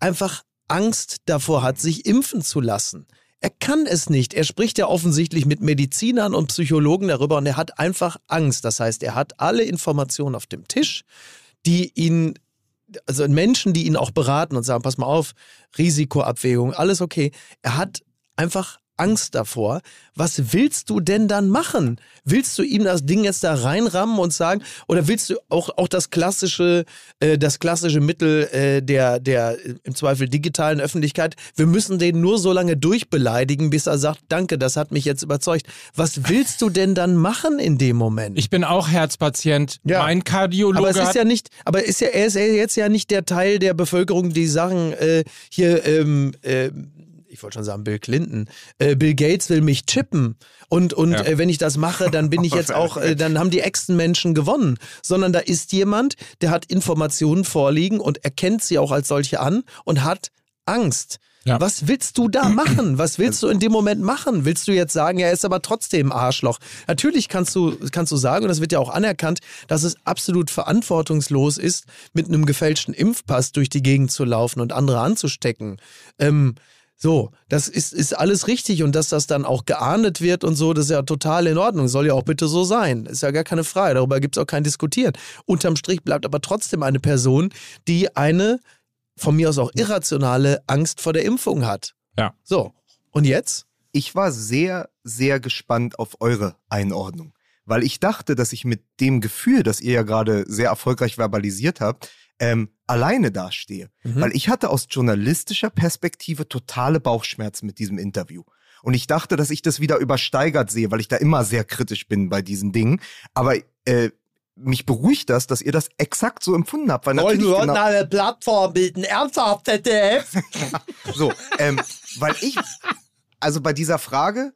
einfach Angst davor hat, sich impfen zu lassen. Er kann es nicht. Er spricht ja offensichtlich mit Medizinern und Psychologen darüber und er hat einfach Angst. Das heißt, er hat alle Informationen auf dem Tisch, die ihn, also Menschen, die ihn auch beraten und sagen, pass mal auf, Risikoabwägung, alles okay. Er hat einfach Angst davor. Was willst du denn dann machen? Willst du ihm das Ding jetzt da reinrammen und sagen, oder willst du auch, auch das klassische, äh, das klassische Mittel äh, der, der äh, im Zweifel digitalen Öffentlichkeit, wir müssen den nur so lange durchbeleidigen, bis er sagt, danke, das hat mich jetzt überzeugt. Was willst du denn dann machen in dem Moment? Ich bin auch Herzpatient. Ja. Mein Kardiologe aber es ist ja nicht, aber ist ja, er ist jetzt ja nicht der Teil der Bevölkerung, die sagen, äh, hier, ähm, äh, ich wollte schon sagen, Bill Clinton, äh, Bill Gates will mich chippen. Und, und Ja. äh, wenn ich das mache, dann bin ich jetzt auch, äh, dann haben die Echsenmenschen gewonnen. Sondern da ist jemand, der hat Informationen vorliegen und erkennt sie auch als solche an und hat Angst. Ja. Was willst du da machen? Was willst du in dem Moment machen? Willst du jetzt sagen, er ist aber trotzdem Arschloch? Natürlich kannst du, kannst du sagen, und das wird ja auch anerkannt, dass es absolut verantwortungslos ist, mit einem gefälschten Impfpass durch die Gegend zu laufen und andere anzustecken. Ähm, So, das ist, ist alles richtig und dass das dann auch geahndet wird und so, das ist ja total in Ordnung. Soll ja auch bitte so sein. Ist ja gar keine Frage. Darüber gibt es auch kein Diskutieren. Unterm Strich bleibt aber trotzdem eine Person, die eine von mir aus auch irrationale Angst vor der Impfung hat. Ja. So, und jetzt? Ich war sehr, sehr gespannt auf eure Einordnung, weil ich dachte, dass ich mit dem Gefühl, das ihr ja gerade sehr erfolgreich verbalisiert habt, ähm, alleine dastehe. Mhm. Weil ich hatte aus journalistischer Perspektive totale Bauchschmerzen mit diesem Interview. Und ich dachte, dass ich das wieder übersteigert sehe, weil ich da immer sehr kritisch bin bei diesen Dingen. Aber äh, mich beruhigt das, dass ihr das exakt so empfunden habt. Weil natürlich genau, eine Plattform bilden. Ernsthaft, ZDF? so, ähm, weil ich, also bei dieser Frage,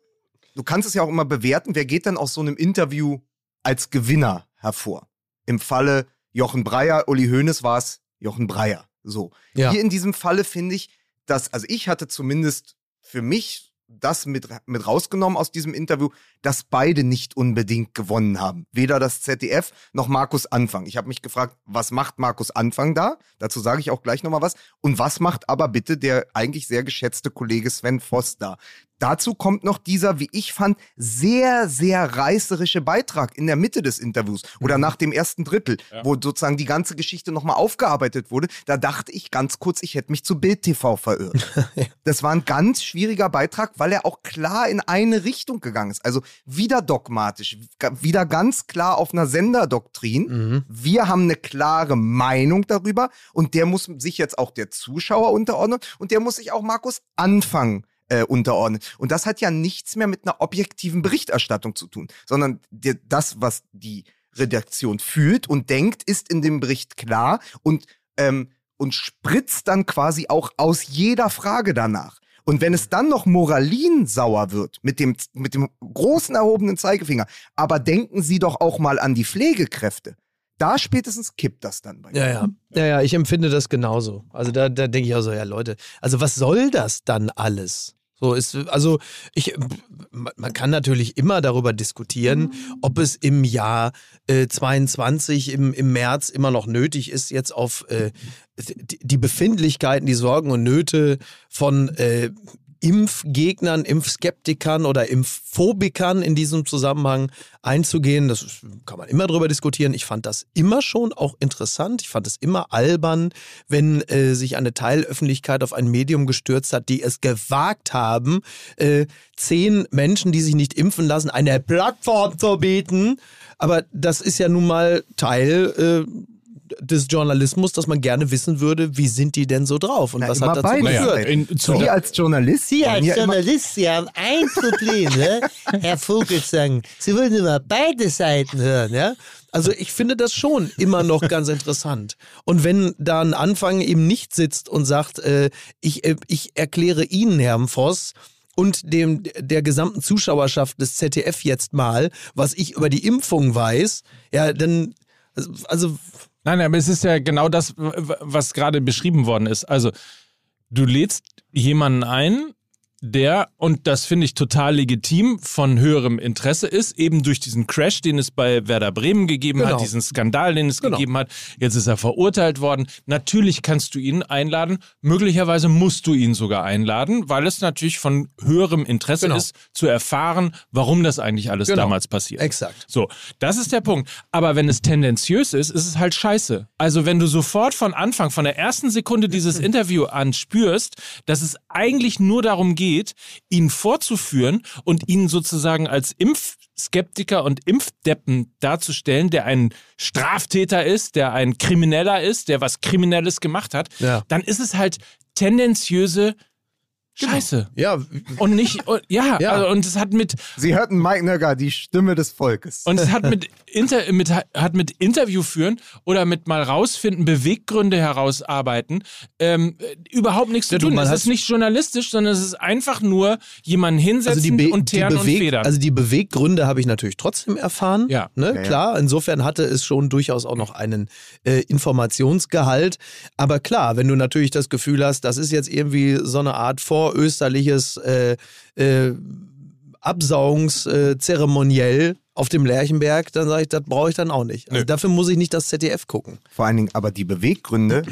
du kannst es ja auch immer bewerten, wer geht dann aus so einem Interview als Gewinner hervor? Im Falle Jochen Breyer, Uli Hoeneß war es Jochen Breyer. So. Ja. Hier in diesem Falle finde ich, dass, also ich hatte zumindest für mich das mit, mit rausgenommen aus diesem Interview, dass beide nicht unbedingt gewonnen haben. Weder das ZDF noch Markus Anfang. Ich habe mich gefragt, was macht Markus Anfang da? Dazu sage ich auch gleich nochmal was. Und was macht aber bitte der eigentlich sehr geschätzte Kollege Sven Voss da? Dazu kommt noch dieser, wie ich fand, sehr, sehr reißerische Beitrag in der Mitte des Interviews oder nach dem ersten Drittel, wo sozusagen die ganze Geschichte nochmal aufgearbeitet wurde. Da dachte ich ganz kurz, ich hätte mich zu Bild TV verirrt. Das war ein ganz schwieriger Beitrag, weil er auch klar in eine Richtung gegangen ist. Also wieder dogmatisch, wieder ganz klar auf einer Senderdoktrin. Mhm. Wir haben eine klare Meinung darüber und der muss sich jetzt auch der Zuschauer unterordnen und der muss sich auch Markus Anfang äh, unterordnen. Und das hat ja nichts mehr mit einer objektiven Berichterstattung zu tun, sondern der, das, was die Redaktion fühlt und denkt, ist in dem Bericht klar und, ähm, und spritzt dann quasi auch aus jeder Frage danach. Und wenn es dann noch moralinsauer wird mit dem, mit dem großen erhobenen Zeigefinger, aber denken Sie doch auch mal an die Pflegekräfte. Da spätestens kippt das dann bei Ja, mir. ja. Ja, ja, ich empfinde das genauso. Also da, da denke ich auch so, ja Leute, also was soll das dann alles? So ist, also ich, man kann natürlich immer darüber diskutieren, ob es im Jahr äh, 22, im, im März immer noch nötig ist, jetzt auf äh, die die Befindlichkeiten, die Sorgen und Nöte von äh, Impfgegnern, Impfskeptikern oder Impfphobikern in diesem Zusammenhang einzugehen. Das kann man immer drüber diskutieren. Ich fand das immer schon auch interessant. Ich fand es immer albern, wenn äh, sich eine Teilöffentlichkeit auf ein Medium gestürzt hat, die es gewagt haben, äh, zehn Menschen, die sich nicht impfen lassen, eine Plattform zu bieten. Aber das ist ja nun mal Teil äh, des Journalismus, dass man gerne wissen würde, wie sind die denn so drauf und Na, was hat dazu beide Naja, geführt. in, zu, Sie als Journalist. Sie als Journalist, Sie haben ein Problem, ne? Herr Vogelsang. Sie wollen immer beide Seiten hören, ja? Also ich finde das schon immer noch ganz interessant. Und wenn da ein Anfang eben nicht sitzt und sagt, äh, ich, äh, ich erkläre Ihnen, Herr Voss, und dem der gesamten Zuschauerschaft des ZDF jetzt mal, was ich über die Impfung weiß, ja, dann also Nein, aber es ist ja genau das, was gerade beschrieben worden ist. Also, du lädst jemanden ein, der, und das finde ich total legitim, von höherem Interesse ist, eben durch diesen Crash, den es bei Werder Bremen gegeben Genau. hat, diesen Skandal, den es Genau. gegeben hat. Jetzt ist er verurteilt worden. Natürlich kannst du ihn einladen. Möglicherweise musst du ihn sogar einladen, weil es natürlich von höherem Interesse Genau. ist, zu erfahren, warum das eigentlich alles Genau. damals passiert. Exakt. So, das ist der Punkt. Aber wenn es tendenziös ist, ist es halt scheiße. Also wenn du sofort von Anfang, von der ersten Sekunde dieses Interview an spürst, dass es eigentlich nur darum geht, ihn vorzuführen und ihn sozusagen als Impfskeptiker und Impfdeppen darzustellen, der ein Straftäter ist, der ein Krimineller ist, der was Kriminelles gemacht hat, Ja. dann ist es halt tendenziöse Scheiße. ja, Und nicht, und, ja, Ja. Also, und es hat mit, Sie hörten Mike Nögger, die Stimme des Volkes. und es hat mit, Inter, mit, hat mit Interview führen oder mit mal rausfinden, Beweggründe herausarbeiten, ähm, äh, überhaupt nichts Ja, zu du, tun. man Es ist nicht journalistisch, sondern es ist einfach nur jemanden hinsetzen Be- und teeren und federn. Also die Beweggründe habe ich natürlich trotzdem erfahren. Ja. Ne? Ja, ja. Klar, insofern hatte es schon durchaus auch noch einen äh, Informationsgehalt. Aber klar, wenn du natürlich das Gefühl hast, das ist jetzt irgendwie so eine Art vorösterliches äh, äh, Absaugungszeremoniell auf dem Lerchenberg, dann sage ich, das brauche ich dann auch nicht. Also dafür muss ich nicht das ZDF gucken. Vor allen Dingen aber die Beweggründe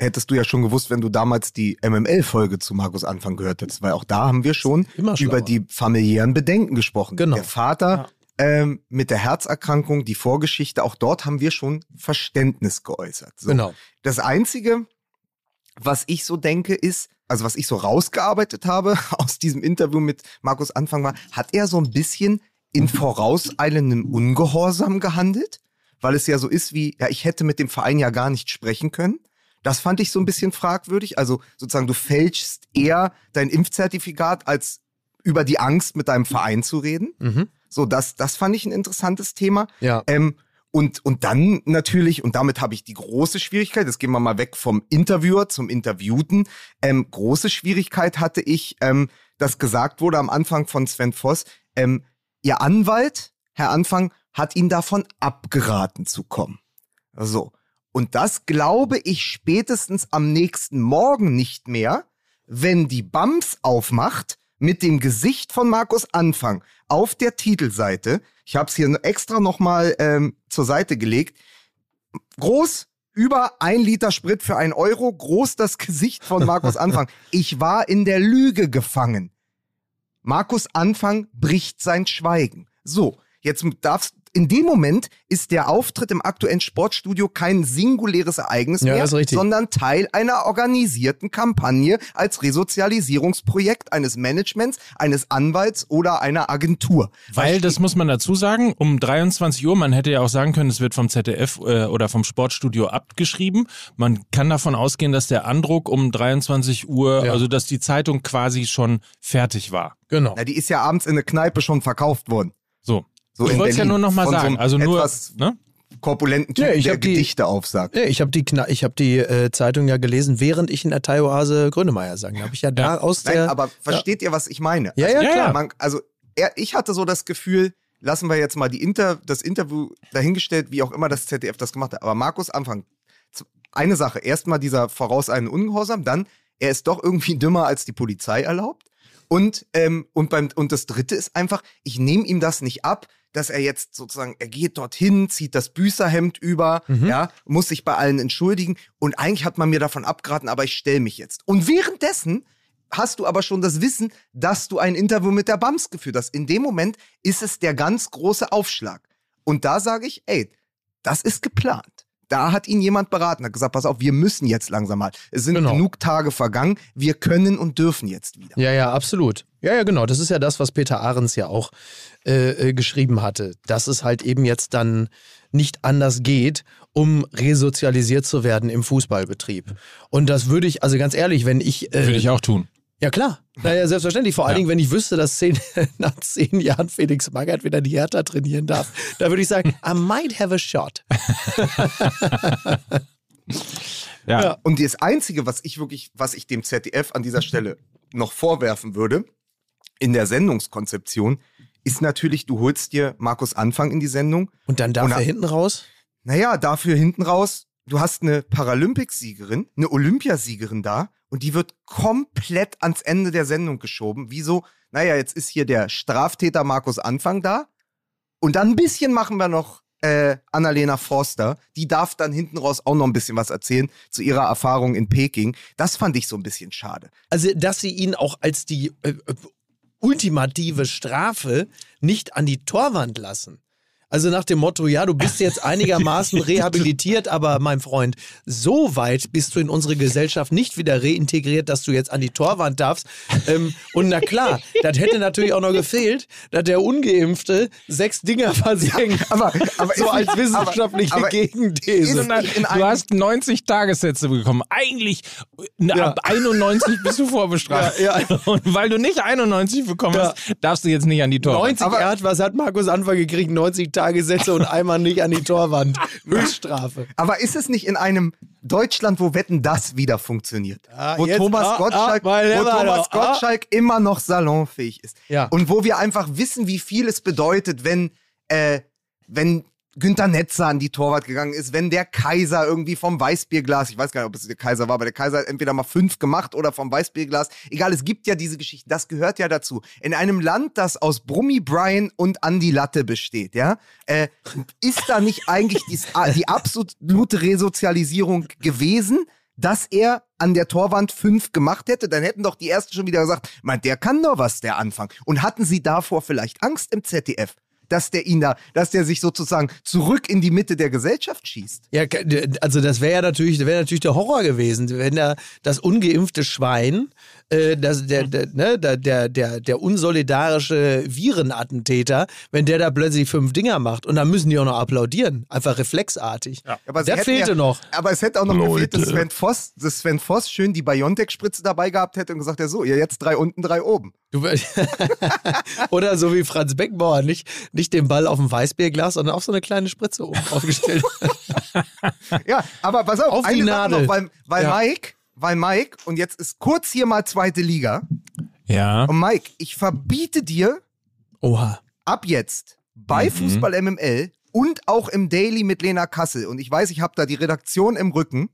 hättest du ja schon gewusst, wenn du damals die MML-Folge zu Markus Anfang gehört hättest, weil auch da haben wir schon über die familiären Bedenken gesprochen. Genau. Der Vater ähm, mit der Herzerkrankung, die Vorgeschichte, auch dort haben wir schon Verständnis geäußert. So. Genau. Das Einzige, was ich so denke, ist, also was ich so rausgearbeitet habe aus diesem Interview mit Markus Anfang war, hat er so ein bisschen in vorauseilendem Ungehorsam gehandelt? Weil es ja so ist wie, ja, ich hätte mit dem Verein ja gar nicht sprechen können. Das fand ich so ein bisschen fragwürdig. Also sozusagen, du fälschst eher dein Impfzertifikat, als über die Angst mit deinem Verein zu reden. Mhm. So, das, das fand ich ein interessantes Thema. Ja. Ähm, und, und dann natürlich, und damit habe ich die große Schwierigkeit, jetzt gehen wir mal weg vom Interviewer zum Interviewten. Ähm, große Schwierigkeit hatte ich, ähm, dass gesagt wurde am Anfang von Sven Voss, ähm, Ihr Anwalt, Herr Anfang, hat ihn davon abgeraten zu kommen. So. Und das glaube ich spätestens am nächsten Morgen nicht mehr, wenn die Bams aufmacht mit dem Gesicht von Markus Anfang auf der Titelseite. Ich habe es hier extra nochmal ähm, zur Seite gelegt. Groß, über ein Liter Sprit für ein Euro, groß das Gesicht von Markus Anfang. Ich war in der Lüge gefangen. Markus Anfang bricht sein Schweigen. So, jetzt darfst in dem Moment ist der Auftritt im aktuellen Sportstudio kein singuläres Ereignis Ja, mehr, sondern Teil einer organisierten Kampagne als Resozialisierungsprojekt eines Managements, eines Anwalts oder einer Agentur. Weil, das muss man dazu sagen, um 23 Uhr, man hätte ja auch sagen können, es wird vom ZDF äh, oder vom Sportstudio abgeschrieben. Man kann davon ausgehen, dass der Andruck um 23 Uhr, Ja. also dass die Zeitung quasi schon fertig war. Genau. Na, die ist ja abends in der Kneipe schon verkauft worden. So. So ich wollte es ja nur nochmal so sagen. einem also nur, etwas ne? korpulenten Ja, Typen, ich der die- Gedichte aufsagt. Ja, ich habe die, ich hab die äh, Zeitung ja gelesen, während ich in der Thai-Oase Grönemeyer sang. Da habe ich ja da aus Nein, der... aber versteht ihr, was ich meine? Ja, ja, also, klar. Man, also er, ich hatte so das Gefühl, lassen wir jetzt mal die Inter, das Interview dahingestellt, wie auch immer das ZDF das gemacht hat. Aber Markus Anfang, eine Sache, erstmal dieser vorauseilende Ungehorsam, dann, er ist doch irgendwie dümmer als die Polizei erlaubt. Und, ähm, und, beim, und das dritte ist einfach, ich nehme ihm das nicht ab, dass er jetzt sozusagen, er geht dorthin, zieht das Büßerhemd über, ja, muss sich bei allen entschuldigen. Und eigentlich hat man mir davon abgeraten, aber ich stelle mich jetzt. Und währenddessen hast du aber schon das Wissen, dass du ein Interview mit der BAMS geführt hast. In dem Moment ist es der ganz große Aufschlag. Und da sage ich, ey, das ist geplant. Da hat ihn jemand beraten, hat gesagt, pass auf, wir müssen jetzt langsam mal. Es sind Genau. genug Tage vergangen, wir können und dürfen jetzt wieder. Ja, ja, absolut. Ja, ja, genau. Das ist ja das, was Peter Ahrens ja auch äh, äh, geschrieben hatte. Dass es halt eben jetzt dann nicht anders geht, um resozialisiert zu werden im Fußballbetrieb. Und das würde ich, also ganz ehrlich, wenn ich. Äh, Würde ich auch tun. Ja, klar. Naja, selbstverständlich. Vor allen Ja. Dingen, wenn ich wüsste, dass zehn, nach zehn Jahren Felix Magath wieder die Hertha trainieren darf, da würde ich sagen, I might have a shot. Ja. Ja. Und das Einzige, was ich wirklich, was ich dem ZDF an dieser Stelle noch vorwerfen würde, in der Sendungskonzeption, ist natürlich, du holst dir Markus Anfang in die Sendung. Und dann darf Und er na- hinten raus? Naja, dafür hinten raus, du hast eine Paralympicsiegerin, eine Olympiasiegerin da und die wird komplett ans Ende der Sendung geschoben. Wieso? Naja, jetzt ist hier der Straftäter Markus Anfang da und dann ein bisschen machen wir noch äh, Annalena Forster. Die darf dann hinten raus auch noch ein bisschen was erzählen zu ihrer Erfahrung in Peking. Das fand ich so ein bisschen schade. Also, dass sie ihn auch als die äh, ultimative Strafe nicht an die Torwand lassen. Also nach dem Motto, ja, du bist jetzt einigermaßen rehabilitiert, aber mein Freund, so weit bist du in unsere Gesellschaft nicht wieder reintegriert, dass du jetzt an die Torwand darfst. Ähm, und na klar, das hätte natürlich auch noch gefehlt, dass der Ungeimpfte sechs Dinger versenkt. aber, aber so als nicht- wissenschaftliche aber- aber Gegenthese. Du hast 90 Tagessätze bekommen. Eigentlich ne, Ja. ab 91 bist du vorbestraft. Ja, ja. Und weil du nicht 91 bekommen hast, darfst du jetzt nicht an die Tore. 90 Aber- er hat, was hat Markus Anfang gekriegt? 90 Tagessätze und einmal nicht an die Torwand. Höchststrafe. Aber ist es nicht in einem Deutschland, wo Wetten das wieder funktioniert? Ah, wo jetzt- Thomas, ah, Gottschalk, ah, wo Lieber, Thomas ah. Gottschalk immer noch salonfähig ist. Ja. Und wo wir einfach wissen, wie viel es bedeutet, wenn, äh, wenn Günter Netzer an die Torwart gegangen ist, wenn der Kaiser irgendwie vom Weißbierglas, ich weiß gar nicht, ob es der Kaiser war, aber der Kaiser hat entweder mal fünf gemacht oder vom Weißbierglas. Egal, es gibt ja diese Geschichte, das gehört ja dazu. In einem Land, das aus Brummi Brian und Andy Latte besteht, ja, äh, ist da nicht eigentlich die, die absolute Resozialisierung gewesen, dass er an der Torwand fünf gemacht hätte, dann hätten doch die Ersten schon wieder gesagt, meint, der kann doch was, der Anfang. Und hatten sie davor vielleicht Angst im ZDF? Dass der ihn da, dass der sich sozusagen zurück in die Mitte der Gesellschaft schießt. Ja, also das wäre ja natürlich, wäre natürlich der Horror gewesen, wenn da das ungeimpfte Schwein, äh, das, der, der, ne, der, der, der, der unsolidarische Virenattentäter, wenn der da plötzlich fünf Dinger macht und dann müssen die auch noch applaudieren, einfach reflexartig. Ja. Aber das fehlte ja, noch. Aber es hätte auch noch Leute. gefehlt, dass Sven Voss, dass Sven Voss schön die Biontech-Spritze dabei gehabt hätte und gesagt, ja so, ihr jetzt drei unten, drei oben. Du, oder so wie Franz Beckenbauer, nicht, nicht den Ball auf dem Weißbierglas, sondern auf so eine kleine Spritze oben aufgestellt. ja, aber pass auf, auf eine die Nadel. Noch, weil, weil Ja. Mike, weil Mike, und jetzt ist kurz hier mal zweite Liga. Ja. Und Mike, ich verbiete dir Oha. ab jetzt bei Mhm. Fußball MML und auch im Daily mit Lena Kassel, und ich weiß, ich habe da die Redaktion im Rücken,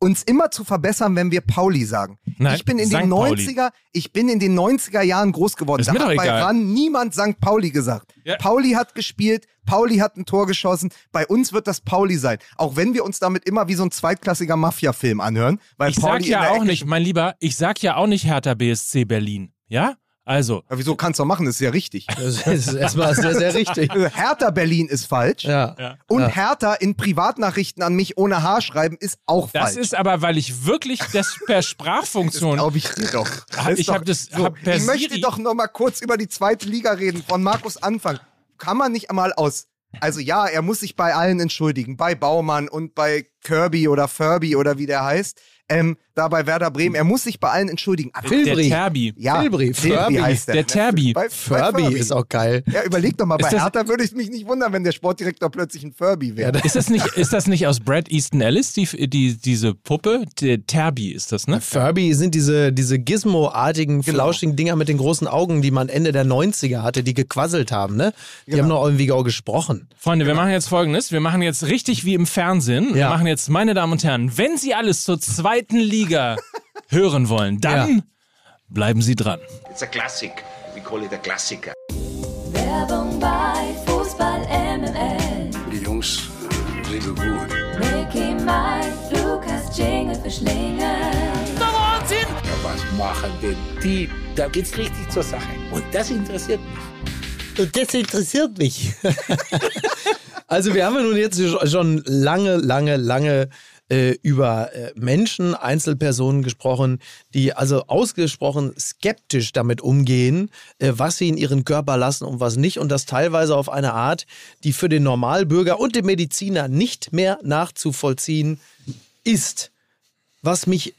uns immer zu verbessern, wenn wir Pauli sagen. Nein, ich bin in St. den Pauli. 90er, ich bin in den 90er Jahren groß geworden. Ist da hat bei. RAN niemand St. Pauli gesagt. Ja. Pauli hat gespielt, Pauli hat ein Tor geschossen. Bei uns wird das Pauli sein. Auch wenn wir uns damit immer wie so ein zweitklassiger Mafia-Film anhören. Weil Ich sag Pauli in ja auch Ecke nicht, mein Lieber, ich sag ja auch nicht Hertha BSC Berlin. Ja? Also, Ja, wieso kannst du doch machen? Das ist ja richtig. Das ist erstmal sehr, sehr richtig. Also Hertha Berlin ist falsch. Ja. Ja. Und Ja. Hertha in Privatnachrichten an mich ohne H schreiben ist auch das falsch. ist aber, weil ich wirklich das per Sprachfunktion. glaube ich doch. Ich hab das- so. hab per Ich möchte doch noch mal kurz über die zweite Liga reden von Markus Anfang. Kann man nicht einmal aus also ja, er muss sich bei allen entschuldigen, bei Baumann und bei Kirby oder Furby oder wie der heißt, ähm, da bei Werder Bremen, er muss sich bei allen entschuldigen. Aber der Filbri. Terbi. ja, Filbri, Furby, heißt der. der Terbi. Bei, bei Furby ist auch geil. Ja, überleg doch mal, bei Ist das- Hertha würde ich mich nicht wundern, wenn der Sportdirektor plötzlich ein Furby wäre. Ist das nicht, ist das nicht aus Brad Easton Ellis, die, die, diese Puppe? Der Terbi ist das, ne? Furby sind diese, diese Gizmo-artigen, Genau. flauschigen Dinger mit den großen Augen, die man Ende der 90er hatte, die gequasselt haben, ne? Die Genau. haben noch irgendwie auch gesprochen. Freunde, wir machen jetzt folgendes. Wir machen jetzt richtig wie im Fernsehen. Wir Ja. machen jetzt, meine Damen und Herren, wenn Sie alles zur zweiten Liga hören wollen, dann Ja. bleiben Sie dran. It's a classic. We call it a Klassiker. Werbung bei Fußball MML. Die Jungs sind so gut. Mickey, Mike, Lukas, Jingle für Schlingel. Ja, was machen denn die? Da geht's richtig zur Sache. Und das interessiert mich. Und das interessiert mich. Also wir haben ja nun jetzt schon lange, lange, lange äh, über äh, Menschen, Einzelpersonen gesprochen, die also ausgesprochen skeptisch damit umgehen, äh, was sie in ihren Körper lassen und was nicht. Und das teilweise auf eine Art, die für den Normalbürger und den Mediziner nicht mehr nachzuvollziehen ist. Was mich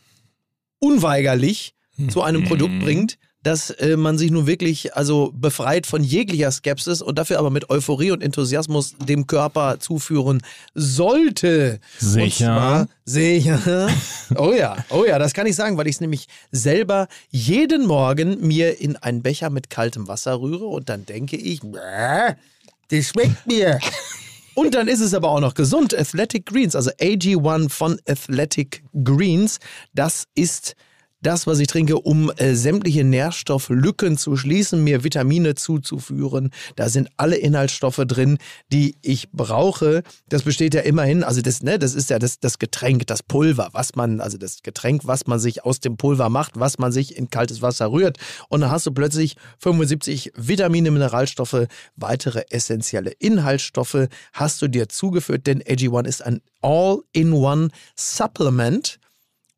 unweigerlich zu einem Produkt bringt, dass äh, man sich nun wirklich also befreit von jeglicher Skepsis und dafür aber mit Euphorie und Enthusiasmus dem Körper zuführen sollte. Sicher? Sicher. Oh ja, oh ja, das kann ich sagen, weil ich es nämlich selber jeden Morgen mir in einen Becher mit kaltem Wasser rühre und dann denke ich, das schmeckt mir. und dann ist es aber auch noch gesund. Athletic Greens, also AG1 von Athletic Greens, das ist das, was ich trinke, um äh, sämtliche Nährstofflücken zu schließen, mir Vitamine zuzuführen. Da sind alle Inhaltsstoffe drin, die ich brauche. Das besteht ja immerhin, also das, ne, das ist ja das, das Getränk, das Pulver, was man, also das Getränk, was man sich aus dem Pulver macht, was man sich in kaltes Wasser rührt. Und dann hast du plötzlich 75 Vitamine, Mineralstoffe, weitere essentielle Inhaltsstoffe hast du dir zugeführt, denn AG1 ist ein All-in-One Supplement.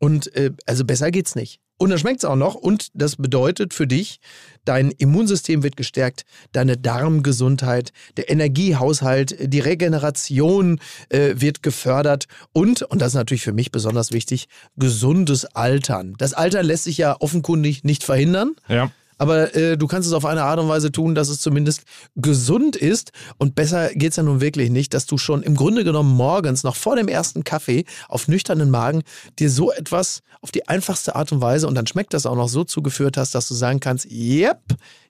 Und äh, also besser geht's nicht. Und dann schmeckt's auch noch. Und das bedeutet für dich, dein Immunsystem wird gestärkt, deine Darmgesundheit, der Energiehaushalt, die Regeneration äh, wird gefördert und, und das ist natürlich für mich besonders wichtig, gesundes Altern. Das Altern lässt sich ja offenkundig nicht verhindern. Ja. Aber äh, du kannst es auf eine Art und Weise tun, dass es zumindest gesund ist. Und besser geht's ja nun wirklich nicht, dass du schon im Grunde genommen morgens, noch vor dem ersten Kaffee, auf nüchternen Magen, dir so etwas auf die einfachste Art und Weise und dann schmeckt das auch noch so zugeführt hast, dass du sagen kannst, yep,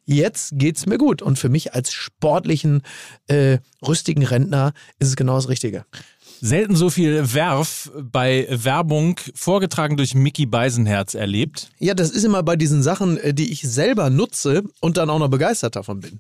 jetzt geht's mir gut. Und für mich als sportlichen, äh, rüstigen Rentner ist es genau das Richtige. Selten so viel Werf bei Werbung vorgetragen durch Mickey Beisenherz erlebt. Ja, das ist immer bei diesen Sachen, äh, die ich selber nutze und dann auch noch begeistert davon bin.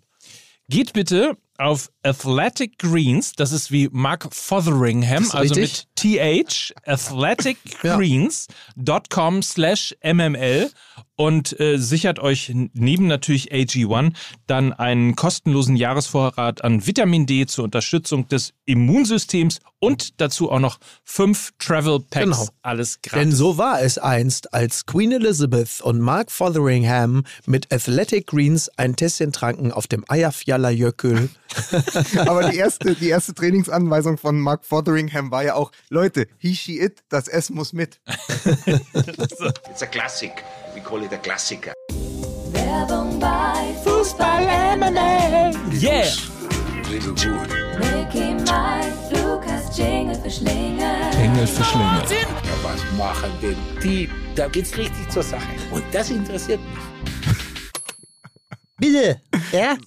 Geht bitte auf Athletic Greens, das ist wie Mark Fotheringham, also richtig. mit TH, athleticgreens.com slash MML und äh, sichert euch neben natürlich AG1 dann einen kostenlosen Jahresvorrat an Vitamin D zur Unterstützung des Immunsystems und dazu auch noch fünf Travel Packs. Genau. Alles gratis. Denn so war es einst, als Queen Elizabeth und Mark Fotheringham mit Athletic Greens ein Tässchen tranken auf dem Eyjafjallajökull. Aber die erste, die erste Trainingsanweisung von Mark Fotheringham war ja auch, Leute, he, she, it, das S muss mit. It's a classic. We call it a Klassiker. Werbung bei Fußball MML. yeah! Gut. Mickey, Mike, Lukas, Jingle für Schlingel. Engel für Schlinge. Ja, was machen denn die? Da geht's richtig zur Sache. Und das interessiert mich. Bitte. Ja?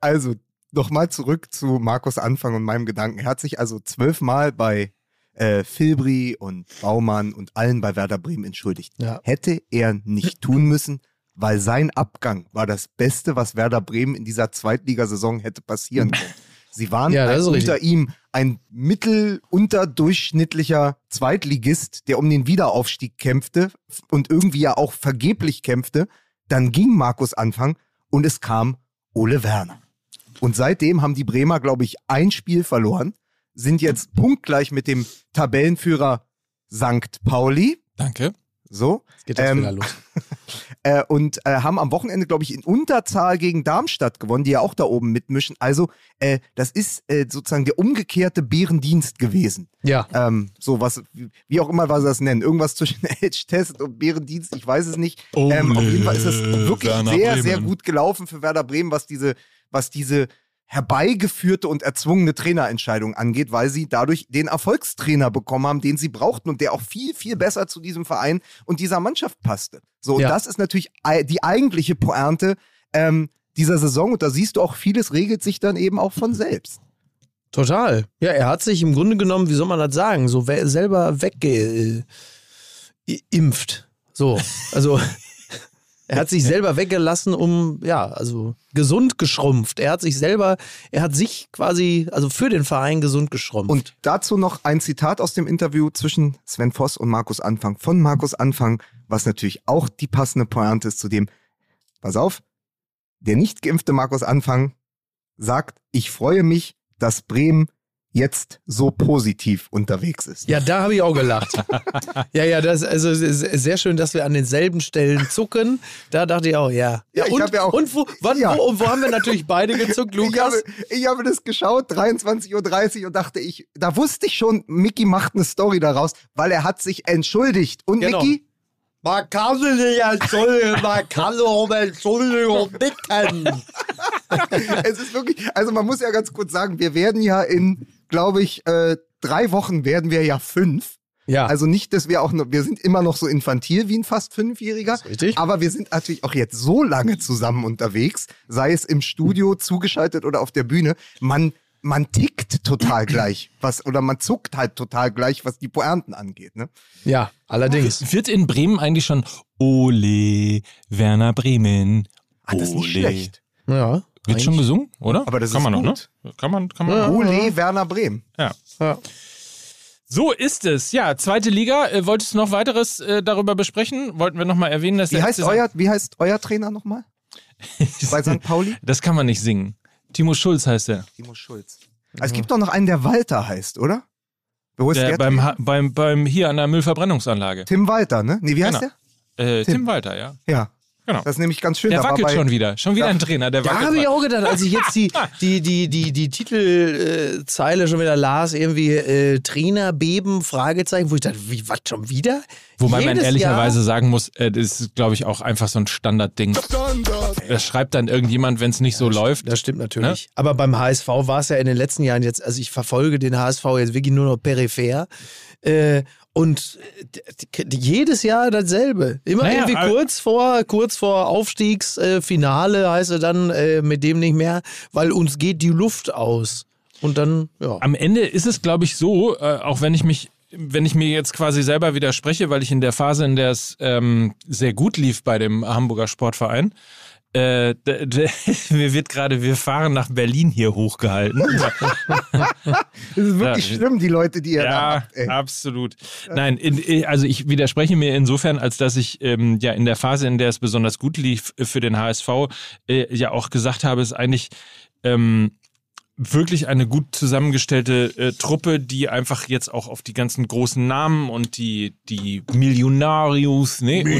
Also, nochmal zurück zu Markus Anfang und meinem Gedanken. Er hat sich also zwölfmal bei äh, Filbri und Baumann und allen bei Werder Bremen entschuldigt. Ja. Hätte er nicht tun müssen, weil sein Abgang war das Beste, was Werder Bremen in dieser Zweitligasaison hätte passieren können. Sie waren Ja, richtig. unter ihm ein mittel-unterdurchschnittlicher Zweitligist, der um den Wiederaufstieg kämpfte und irgendwie ja auch vergeblich kämpfte. Dann ging Markus Anfang und es kam Ole Werner. Und seitdem haben die Bremer, glaube ich, ein Spiel verloren, sind jetzt punktgleich mit dem Tabellenführer St. Pauli. Danke. So. Jetzt geht das Ähm, wieder los. Äh, und äh, haben am Wochenende, glaube ich, in Unterzahl gegen Darmstadt gewonnen, die ja auch da oben mitmischen. Also, äh, das ist äh, sozusagen der umgekehrte Bärendienst gewesen. Ja. Ähm, so was, wie- wie auch immer was sie das nennen. Irgendwas zwischen Edge-Test und Bärendienst, ich weiß es nicht. ähm, auf jeden Fall ist es wirklich Werner sehr, Bremen. sehr gut gelaufen für Werder Bremen, was diese, was diese herbeigeführte und erzwungene Trainerentscheidung angeht, weil sie dadurch den Erfolgstrainer bekommen haben, den sie brauchten und der auch viel, viel besser zu diesem Verein und dieser Mannschaft passte. So, und Ja. das ist natürlich die eigentliche Pointe ähm, dieser Saison und da siehst du auch, vieles regelt sich dann eben auch von selbst. Total. Ja, er hat sich im Grunde genommen, wie soll man das sagen, so selber weggeimpft. So, also er hat sich selber weggelassen, um, ja, also gesund geschrumpft. Er hat sich selber, er hat sich quasi, also für den Verein gesund geschrumpft. Und dazu noch ein Zitat aus dem Interview zwischen Sven Voss und Markus Anfang von Markus Anfang, was natürlich auch die passende Pointe ist zu dem, pass auf, der nicht geimpfte Markus Anfang sagt, ich freue mich, dass Bremen jetzt so positiv unterwegs ist. Ja, da habe ich auch gelacht. ja, ja, das also es ist sehr schön, dass wir an denselben Stellen zucken. Da dachte ich auch, ja. Ja, ich und, hab ja auch- und wo, wann, Ja. wo, und wo haben wir natürlich beide gezuckt, Ich Lukas? habe, ich habe das geschaut, 23.30 Uhr und dachte ich, da wusste ich schon, Mickey macht eine Story daraus, weil er hat sich entschuldigt. Und Genau. Mickey, Man kann sich nicht entschuldigen, man kann nur um Entschuldigung bitten. es ist wirklich, also man muss ja ganz kurz sagen, wir werden ja in, glaube ich, äh, drei Wochen werden wir ja fünf. ja. Also nicht, dass wir auch noch, wir sind immer noch so infantil wie ein fast Fünfjähriger. richtig. Aber wir sind natürlich auch jetzt so lange zusammen unterwegs, sei es im Studio zugeschaltet oder auf der Bühne. Man, man tickt total gleich, was, oder man zuckt halt total gleich, was die Poernten angeht, ne? ja, allerdings. Wird in Bremen eigentlich schon Ole Werner Bremen? Ah, das ist nicht schlecht. Ja. Wird schon gesungen, oder? Aber das kann ist man noch, gut. ne? Kann man, kann man. Ja. Ole Werner Bremen. Ja. Ja. So ist es. Ja, zweite Liga. Äh, wolltest du noch weiteres äh, darüber besprechen? Wollten wir nochmal erwähnen, dass Wie der heißt FC euer, wie heißt euer Trainer nochmal? Bei St. Pauli? Das kann man nicht singen. Timo Schulz heißt er. Timo Schulz. Also es gibt doch noch einen, der Walter heißt, oder? Wo ist der? Der beim, beim, beim hier an der Müllverbrennungsanlage. Tim Walter, ne? Nee, wie heißt Genau. der? Äh, Tim. Tim. Walter, ja. Ja. Genau. Das ist nämlich ganz schön. Der Da war wackelt bei- schon wieder. Schon wieder Ja. ein Trainer, der Da wackelt. habe ich auch gedacht, als ich jetzt die, die, die, die, die Titelzeile schon wieder las, irgendwie äh, Trainer beben, Fragezeichen, wo ich dachte, wie, was schon wieder? Wobei man Jedes ehrlicherweise Jahr? sagen muss, äh, das ist, glaube ich, auch einfach so ein Standardding. Das schreibt dann irgendjemand, wenn es nicht so läuft. Das stimmt natürlich. Aber beim HSV war es ja in den letzten Jahren jetzt, also ich verfolge den HSV jetzt wirklich nur noch peripher. Äh, und äh, jedes Jahr dasselbe. Immer Naja, irgendwie kurz vor, kurz vor Aufstiegsfinale äh, heißt es dann äh, mit dem nicht mehr, weil uns geht die Luft aus. Und dann, ja. Am Ende ist es, glaube ich, so, äh, auch wenn ich mich, wenn ich mir jetzt quasi selber widerspreche, weil ich in der Phase, in der es ähm, sehr gut lief bei dem Hamburger Sportverein, äh, mir wird gerade, wir fahren nach Berlin hier hochgehalten. Das ist wirklich Ja. schlimm, die Leute, die ihr da Ja, habt. Ey. absolut. Nein, in, also ich widerspreche mir insofern, als dass ich ähm, ja in der Phase, in der es besonders gut lief äh, für den HSV, äh, ja auch gesagt habe, es ist eigentlich ähm, wirklich eine gut zusammengestellte äh, Truppe, die einfach jetzt auch auf die ganzen großen Namen und die, die Millionarius, ne?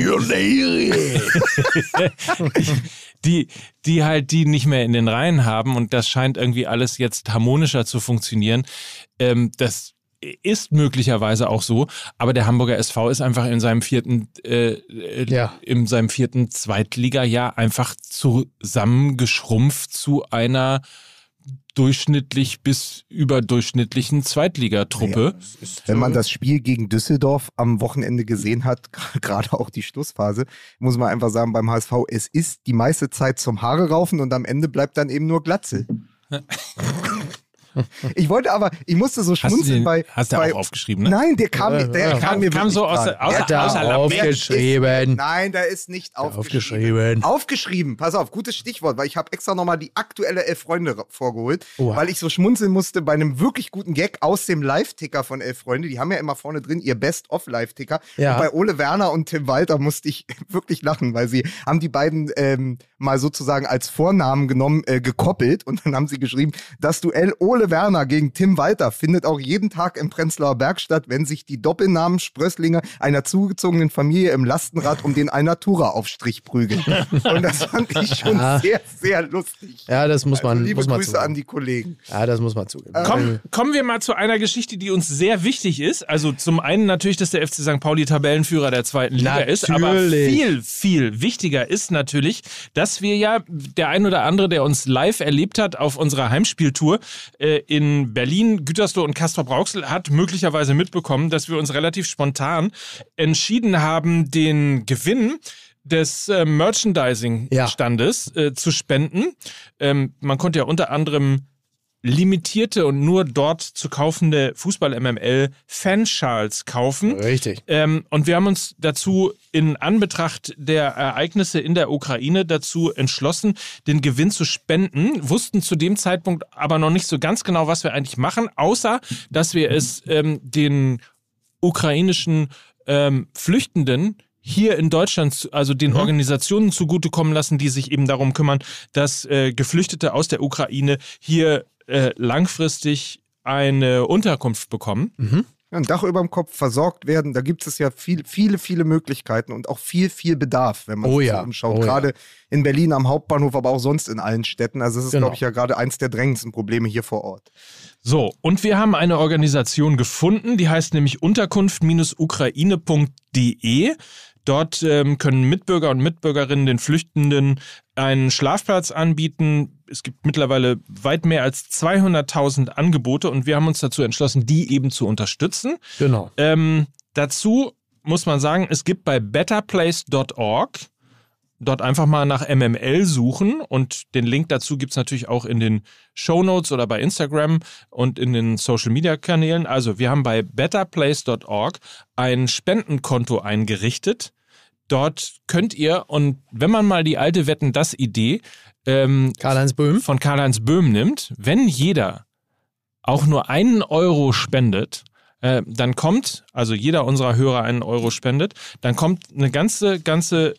die, die halt die nicht mehr in den Reihen haben und das scheint irgendwie alles jetzt harmonischer zu funktionieren. Ähm, das ist möglicherweise auch so, aber der Hamburger SV ist einfach in seinem vierten, äh, äh, Ja. in seinem vierten Zweitliga-Jahr einfach zusammengeschrumpft zu einer durchschnittlich bis überdurchschnittlichen Zweitligatruppe. Wenn man das Spiel gegen Düsseldorf am Wochenende gesehen hat, gerade auch die Schlussphase, muss man einfach sagen, beim HSV, es ist die meiste Zeit zum Haare raufen und am Ende bleibt dann eben nur Glatze. Ich wollte aber, ich musste so schmunzeln den, bei. hast du auch aufgeschrieben, ne? Nein, der kam, der ja. kam mir Kam so aus der- aus Der der- aus der Der aufgeschrieben. Ist, nein, da ist nicht aufgeschrieben. Aufgeschrieben. Aufgeschrieben. Pass auf, gutes Stichwort, weil ich habe extra nochmal die aktuelle Elf Freunde vorgeholt, Oha. weil ich so schmunzeln musste bei einem wirklich guten Gag aus dem Live-Ticker von Elf Freunde. Die haben ja immer vorne drin ihr Best-of-Live-Ticker. Ja. Und bei Ole Werner und Tim Walter musste ich wirklich lachen, weil sie haben die beiden ähm, mal sozusagen als Vornamen genommen, äh, gekoppelt und dann haben sie geschrieben, das Duell Ole Werner gegen Tim Walter findet auch jeden Tag im Prenzlauer Berg statt, wenn sich die Doppelnamen Sprösslinge einer zugezogenen Familie im Lastenrad um den Alnatura-Aufstrich prügeln. Und das fand ich schon Ja. sehr, sehr lustig. Ja, das muss man, also liebe muss man Grüße zugeben. an die Kollegen. Ja, das muss man zugeben. Komm, kommen wir mal zu einer Geschichte, die uns sehr wichtig ist. Also zum einen natürlich, dass der FC St. Pauli Tabellenführer der zweiten Liga ist, aber Natürlich. viel, viel wichtiger ist natürlich, dass wir ja, der ein oder andere, der uns live erlebt hat auf unserer Heimspieltour äh, in Berlin, Gütersloh und Castrop-Rauxel, hat möglicherweise mitbekommen, dass wir uns relativ spontan entschieden haben, den Gewinn des äh, Merchandising-Standes äh, zu spenden. Ähm, man konnte ja unter anderem limitierte und nur dort zu kaufende Fußball-MML Fanschals kaufen. Richtig. Ähm, und wir haben uns dazu in Anbetracht der Ereignisse in der Ukraine dazu entschlossen, den Gewinn zu spenden, wussten zu dem Zeitpunkt aber noch nicht so ganz genau, was wir eigentlich machen, außer dass wir es ähm, den ukrainischen ähm, Flüchtenden hier in Deutschland, also den Organisationen zugutekommen lassen, die sich eben darum kümmern, dass äh, Geflüchtete aus der Ukraine hier äh, langfristig eine Unterkunft bekommen. Ja, ein Dach über dem Kopf versorgt werden, da gibt es ja viel, viele, viele Möglichkeiten und auch viel, viel Bedarf, wenn man Oh sich ja, so umschaut. oh ja. gerade in Berlin am Hauptbahnhof, aber auch sonst in allen Städten. Also es ist, Genau. glaube ich, ja gerade eins der drängendsten Probleme hier vor Ort. So, und wir haben eine Organisation gefunden, die heißt nämlich unterkunft-ukraine.de. Dort ähm, können Mitbürger und Mitbürgerinnen den Flüchtenden einen Schlafplatz anbieten. Es gibt mittlerweile weit mehr als 200.000 Angebote und wir haben uns dazu entschlossen, die eben zu unterstützen. Genau. Ähm, dazu muss man sagen, es gibt bei betterplace.org dort einfach mal nach MML suchen und den Link dazu gibt es natürlich auch in den Show Notes oder bei Instagram und in den Social Media Kanälen. Also wir haben bei betterplace.org ein Spendenkonto eingerichtet. Dort könnt ihr, und wenn man mal die alte Wetten, das Idee ähm, Karl-Heinz Böhm. von Karl-Heinz Böhm nimmt, wenn jeder auch nur einen Euro spendet, äh, dann kommt, also jeder unserer Hörer einen Euro spendet, dann kommt eine ganze, ganze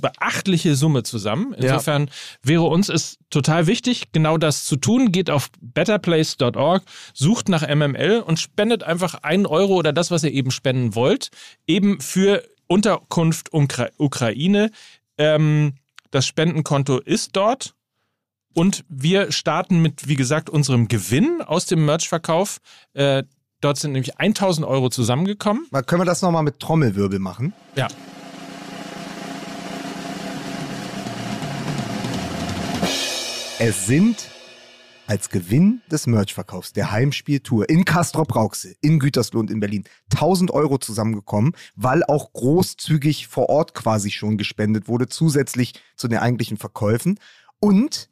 beachtliche Summe zusammen. Insofern wäre uns es total wichtig, genau das zu tun. Geht auf betterplace.org, sucht nach MML und spendet einfach einen Euro oder das, was ihr eben spenden wollt, eben für Unterkunft Ukra Ukraine Ähm, das Spendenkonto ist dort. Und wir starten mit, wie gesagt, unserem Gewinn aus dem Merchverkauf. Äh, dort sind nämlich 1000 Euro zusammengekommen. Mal, können wir das nochmal mit Trommelwirbel machen? Ja. Es sind als Gewinn des Merchverkaufs der Heimspieltour in Castrop-Rauxel, in Gütersloh und in Berlin 1000 Euro zusammengekommen, weil auch großzügig vor Ort quasi schon gespendet wurde, zusätzlich zu den eigentlichen Verkäufen. Und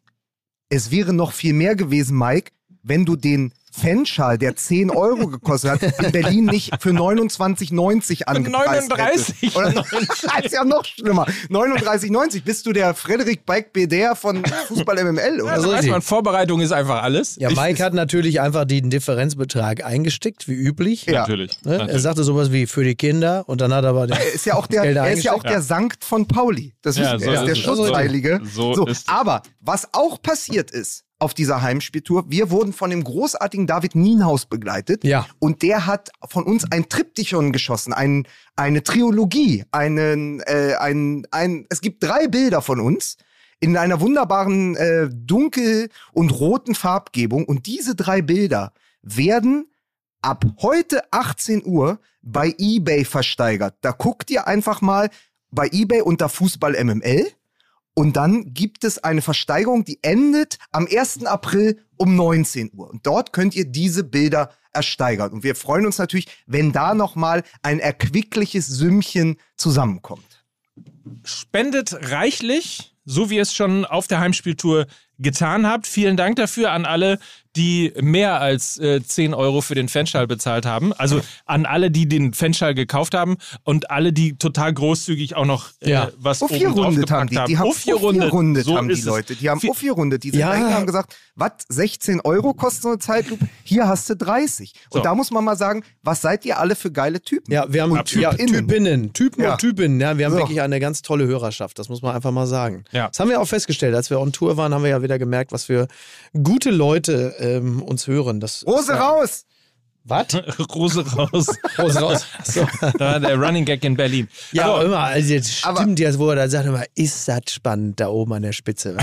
es wäre noch viel mehr gewesen, Mike, wenn du den Fanschal, der 10 Euro gekostet hat, in Berlin nicht für 29,90 angepreist 39. hättest. Oder das ist ja noch schlimmer. 39,90. Bist du der Frederik Beik Beder von Fußball MML oder Also so? weiß man, Vorbereitung ist einfach alles. Ja, Mike hat natürlich einfach den Differenzbetrag eingestickt, wie üblich. Ja. Natürlich. Ne? Er natürlich. sagte sowas wie für die Kinder und dann hat er aber den Er ist ja auch der, er ist ja auch eingesteckt. der Sankt von Pauli. Das Ja, ist, so er ist der. Schutzheilige. So- so ist es. aber was auch passiert ist auf dieser Heimspieltour, wir wurden von dem großartigen David Nienhaus begleitet. Ja. Und der hat von uns ein Triptychon geschossen, ein, eine Trilogie, einen, äh, ein, ein, es gibt drei Bilder von uns in einer wunderbaren äh, dunkel- und roten Farbgebung. Und diese drei Bilder werden ab heute 18 Uhr bei eBay versteigert. Da guckt ihr einfach mal bei eBay unter Fußball MML und dann gibt es eine Versteigerung, die endet am 1. April um 19 Uhr. Und dort könnt ihr diese Bilder ersteigern. Und wir freuen uns natürlich, wenn da nochmal ein erquickliches Sümmchen zusammenkommt. Spendet reichlich, so wie ihr es schon auf der Heimspieltour getan habt. Vielen Dank dafür an alle, die mehr als äh, 10 Euro für den Fanschall bezahlt haben. Also an alle, die den Fanschall gekauft haben und alle, die total großzügig auch noch äh, Ja. was oben Aufgerundet haben draufgepackt die. haben. Die haben Aufgerundet. aufgerundet So haben die ist es. Leute. Die haben aufgerundet. Die sind Ja. haben gesagt, was, 16 Euro kostet so eine Zeitlupe? Hier hast du 30. Und So. da muss man mal sagen, was seid ihr alle für geile Typen? Ja, wir haben Und ja, Typinnen. Typen Ja. und Typinnen. Ja, wir haben So. wirklich eine ganz tolle Hörerschaft, das muss man einfach mal sagen. Ja. Das haben wir auch festgestellt, als wir on Tour waren, haben wir ja wieder gemerkt, was für gute Leute ähm, uns hören. Das, Rose raus! Was? Rose raus. Rose raus. So. Da der Running Gag in Berlin. Ja, So, immer, also jetzt stimmt jetzt, wo er da sagt, immer, ist das spannend da oben an der Spitze.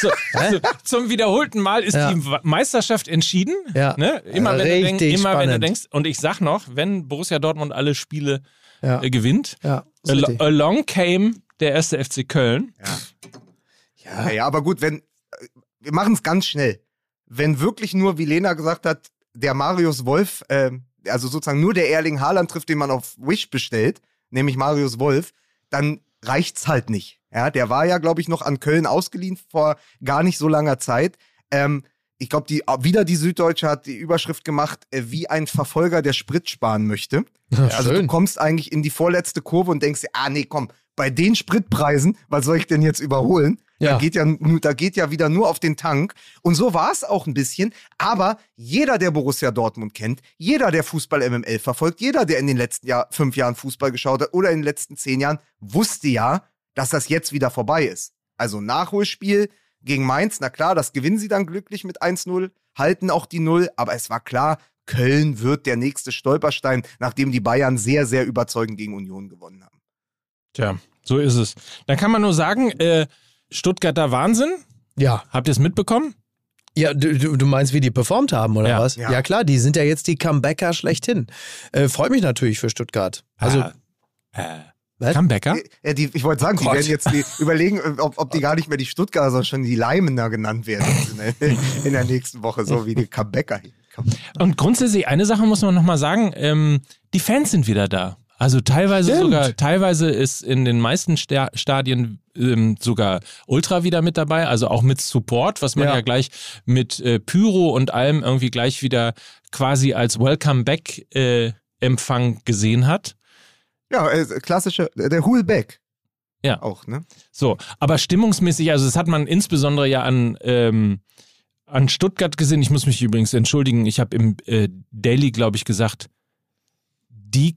So, so, zum wiederholten Mal ist Ja. die Meisterschaft entschieden. Ja. Ne? Immer, wenn du, Richtig denk, immer wenn du denkst, und ich sag noch, wenn Borussia Dortmund alle Spiele Ja. äh, gewinnt, Ja, al richtig. along came der erste FC Köln. Ja, ja, aber gut, wenn, äh, wir machen es ganz schnell. Wenn wirklich nur, wie Lena gesagt hat, der Marius Wolf, äh, also sozusagen nur der Erling Haaland trifft, den man auf Wish bestellt, nämlich Marius Wolf, dann reicht's halt nicht. Ja, der war ja, glaube ich, noch an Köln ausgeliehen vor gar nicht so langer Zeit. Ähm, ich glaube, die, wieder die Süddeutsche hat die Überschrift gemacht, äh, wie ein Verfolger, der Sprit sparen möchte. Also du schön. kommst eigentlich in die vorletzte Kurve und denkst dir, ah nee, komm, bei den Spritpreisen, was soll ich denn jetzt überholen? Ja. Da, geht ja, da geht ja wieder nur auf den Tank. Und so war es auch ein bisschen. Aber jeder, der Borussia Dortmund kennt, jeder, der Fußball MML verfolgt, jeder, der in den letzten Jahr, fünf Jahren Fußball geschaut hat oder in den letzten zehn Jahren, wusste ja, dass das jetzt wieder vorbei ist. Also Nachholspiel gegen Mainz, na klar, das gewinnen sie dann glücklich mit 1-0, halten auch die Null, aber es war klar, Köln wird der nächste Stolperstein, nachdem die Bayern sehr, sehr überzeugend gegen Union gewonnen haben. Tja, so ist es. Dann kann man nur sagen, äh, Stuttgarter Wahnsinn. Ja. Habt ihr es mitbekommen? Ja, du, du meinst, wie die performt haben, oder Ja. was? Ja. Ja. klar, die sind ja jetzt die Comebacker schlechthin. Äh, Freut mich natürlich für Stuttgart. Also, Ah, äh, Was? Comebacker? Ja, die, ich wollte sagen, die Gott. werden jetzt die, überlegen, ob, ob die gar nicht mehr die Stuttgarter, sondern schon die Leimener genannt werden in der, in der nächsten Woche, so wie die Comebacker. Und grundsätzlich, eine Sache muss man nochmal sagen, ähm, die Fans sind wieder da. Also teilweise Stimmt. sogar, teilweise ist in den meisten Sta Stadien ähm, sogar Ultra wieder mit dabei, also auch mit Support, was man ja, Ja. gleich mit äh, Pyro und allem irgendwie gleich wieder quasi als Welcome Back äh, Empfang gesehen hat. Ja, äh, klassische, der Hulbeck. Ja. Auch, ne? So, aber stimmungsmäßig, also das hat man insbesondere ja an, ähm, an Stuttgart gesehen. Ich muss mich übrigens entschuldigen, ich habe im äh, Daily, glaube ich, gesagt, die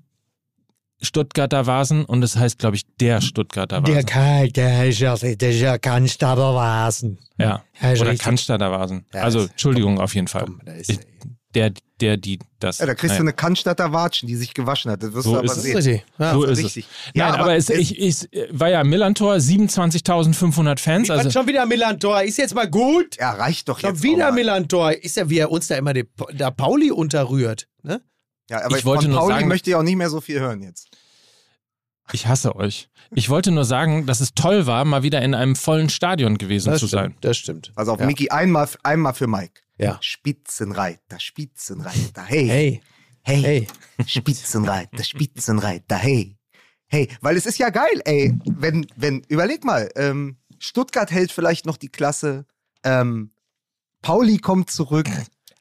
Stuttgarter Vasen und es heißt, glaube ich, der Stuttgarter Der Vasen. der ist ja, der ist ja starker Vasen. Ja, Ja, oder richtig. Cannstatter Vasen. Ja, also, das- Entschuldigung, auf jeden Fall. komm, Ich- der, der, die, das. Ja, da kriegst du naja. eine Cannstatter Watschen, die sich gewaschen hat. Das wirst So du aber ist es. sehen. Richtig. Ja. so das ist ist es. richtig. Nein, aber, es, ich, ich war ja Millantor, 27.500 Fans. Was, Also, schon wieder Millantor. Ist jetzt mal gut. Ja, reicht doch Schon jetzt. wieder auch mal. Millantor. Ist ja, wie er uns da immer den, da Pauli unterrührt. Ne? Ja, aber Ich wollte von nur Pauli sagen- möchte ich auch nicht mehr so viel hören jetzt. ich hasse euch. Ich wollte nur sagen, dass es toll war, mal wieder in einem vollen Stadion gewesen Das zu sein. stimmt. Das stimmt. Also auf ja. Miki, einmal, einmal für Mike. Ja. Spitzenreiter, Spitzenreiter, hey. Hey, hey. hey. Spitzenreiter, Spitzenreiter, hey. Hey, weil es ist ja geil, ey. Wenn, wenn, überleg mal, ähm, Stuttgart hält vielleicht noch die Klasse, ähm, Pauli kommt zurück.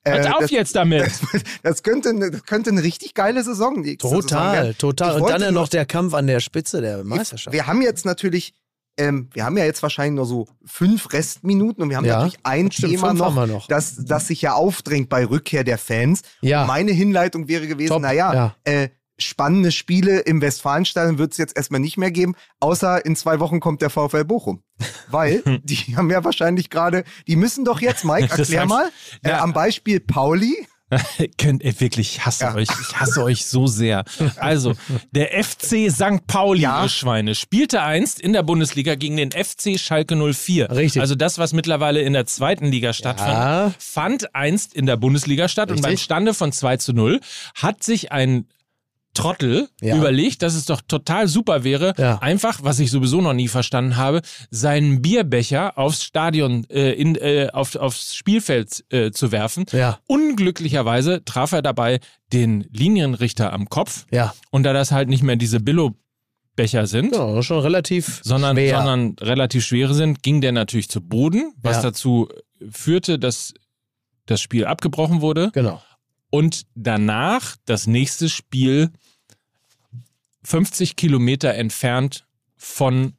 Äh, Hört auf das, jetzt damit! das, könnte eine, das könnte eine richtig geile Saison nächste Saison Total, total. Ich Und dann ja noch der Kampf an der Spitze der Meisterschaft. Wir haben jetzt natürlich, ähm, wir haben ja jetzt wahrscheinlich nur so fünf Restminuten und wir haben Ja, natürlich ein stimmt, Thema noch, noch. Das, das sich ja aufdrängt bei Rückkehr der Fans. Ja. Meine Hinleitung wäre gewesen, naja, ja. äh, spannende Spiele im Westfalenstadion wird es jetzt erstmal nicht mehr geben, außer in zwei Wochen kommt der VfL Bochum. Weil die haben ja wahrscheinlich gerade, die müssen doch jetzt, Mike, Das erklär mal, äh, Ja. am Beispiel Pauli, Könnt ihr wirklich, ich hasse Ja. euch, ich hasse euch so sehr. Also, der FC St. Pauli, Ja. ihr Schweine, spielte einst in der Bundesliga gegen den FC Schalke 04. Richtig. Also das, was mittlerweile in der zweiten Liga stattfand, Ja. fand einst in der Bundesliga statt und Richtig. beim Stande von 2 zu 0 hat sich ein Trottel Ja. überlegt, dass es doch total super wäre, Ja. einfach, was ich sowieso noch nie verstanden habe, seinen Bierbecher aufs Stadion, äh, in, äh, auf, aufs Spielfeld äh, zu werfen. Ja. Unglücklicherweise traf er dabei den Linienrichter am Kopf. Und da das halt nicht mehr diese Billo-Becher sind, Ja, schon relativ sondern, schwer. sondern relativ schwere sind, ging der natürlich zu Boden, was dazu führte, dass das Spiel abgebrochen wurde Genau. Und danach das nächste Spiel 50 Kilometer entfernt von,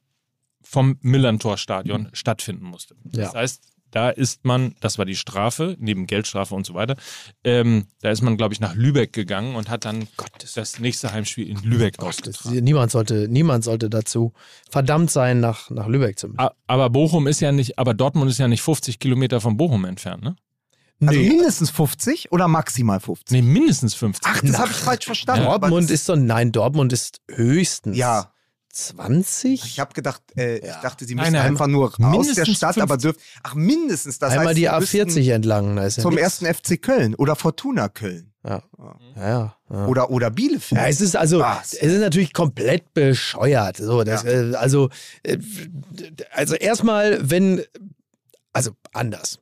vom Millantor-Stadion stattfinden musste. Ja. Das heißt, da ist man, das war die Strafe, neben Geldstrafe und so weiter, ähm, da ist man, glaube ich, nach Lübeck gegangen und hat dann das nächste Heimspiel in Lübeck Das, ausgetragen. niemand, sollte, niemand sollte dazu verdammt sein, nach, nach Lübeck zu müssen. Aber Bochum ist ja nicht, aber Dortmund ist ja nicht 50 Kilometer von Bochum entfernt, ne? Also Nee. mindestens 50 oder maximal 50? Nee, mindestens 50. Ach, das habe ich falsch verstanden. aber Dortmund ist so, nein, Dortmund ist höchstens Ja. 20? Ich habe gedacht, äh, ich dachte, sie müssen nein, einfach nur aus mindestens der Stadt, aber 50. dürfen. Ach, mindestens. Das Einmal heißt, die sie müssten A40 entlang. Da ist ja Zum nix. ersten FC Köln oder Fortuna Köln. Ja. Ja, ja. Oder, oder Bielefeld. Ja, es ist also, Was? es ist natürlich komplett bescheuert. So, das, äh, also, äh, also erstmal, wenn, also anders.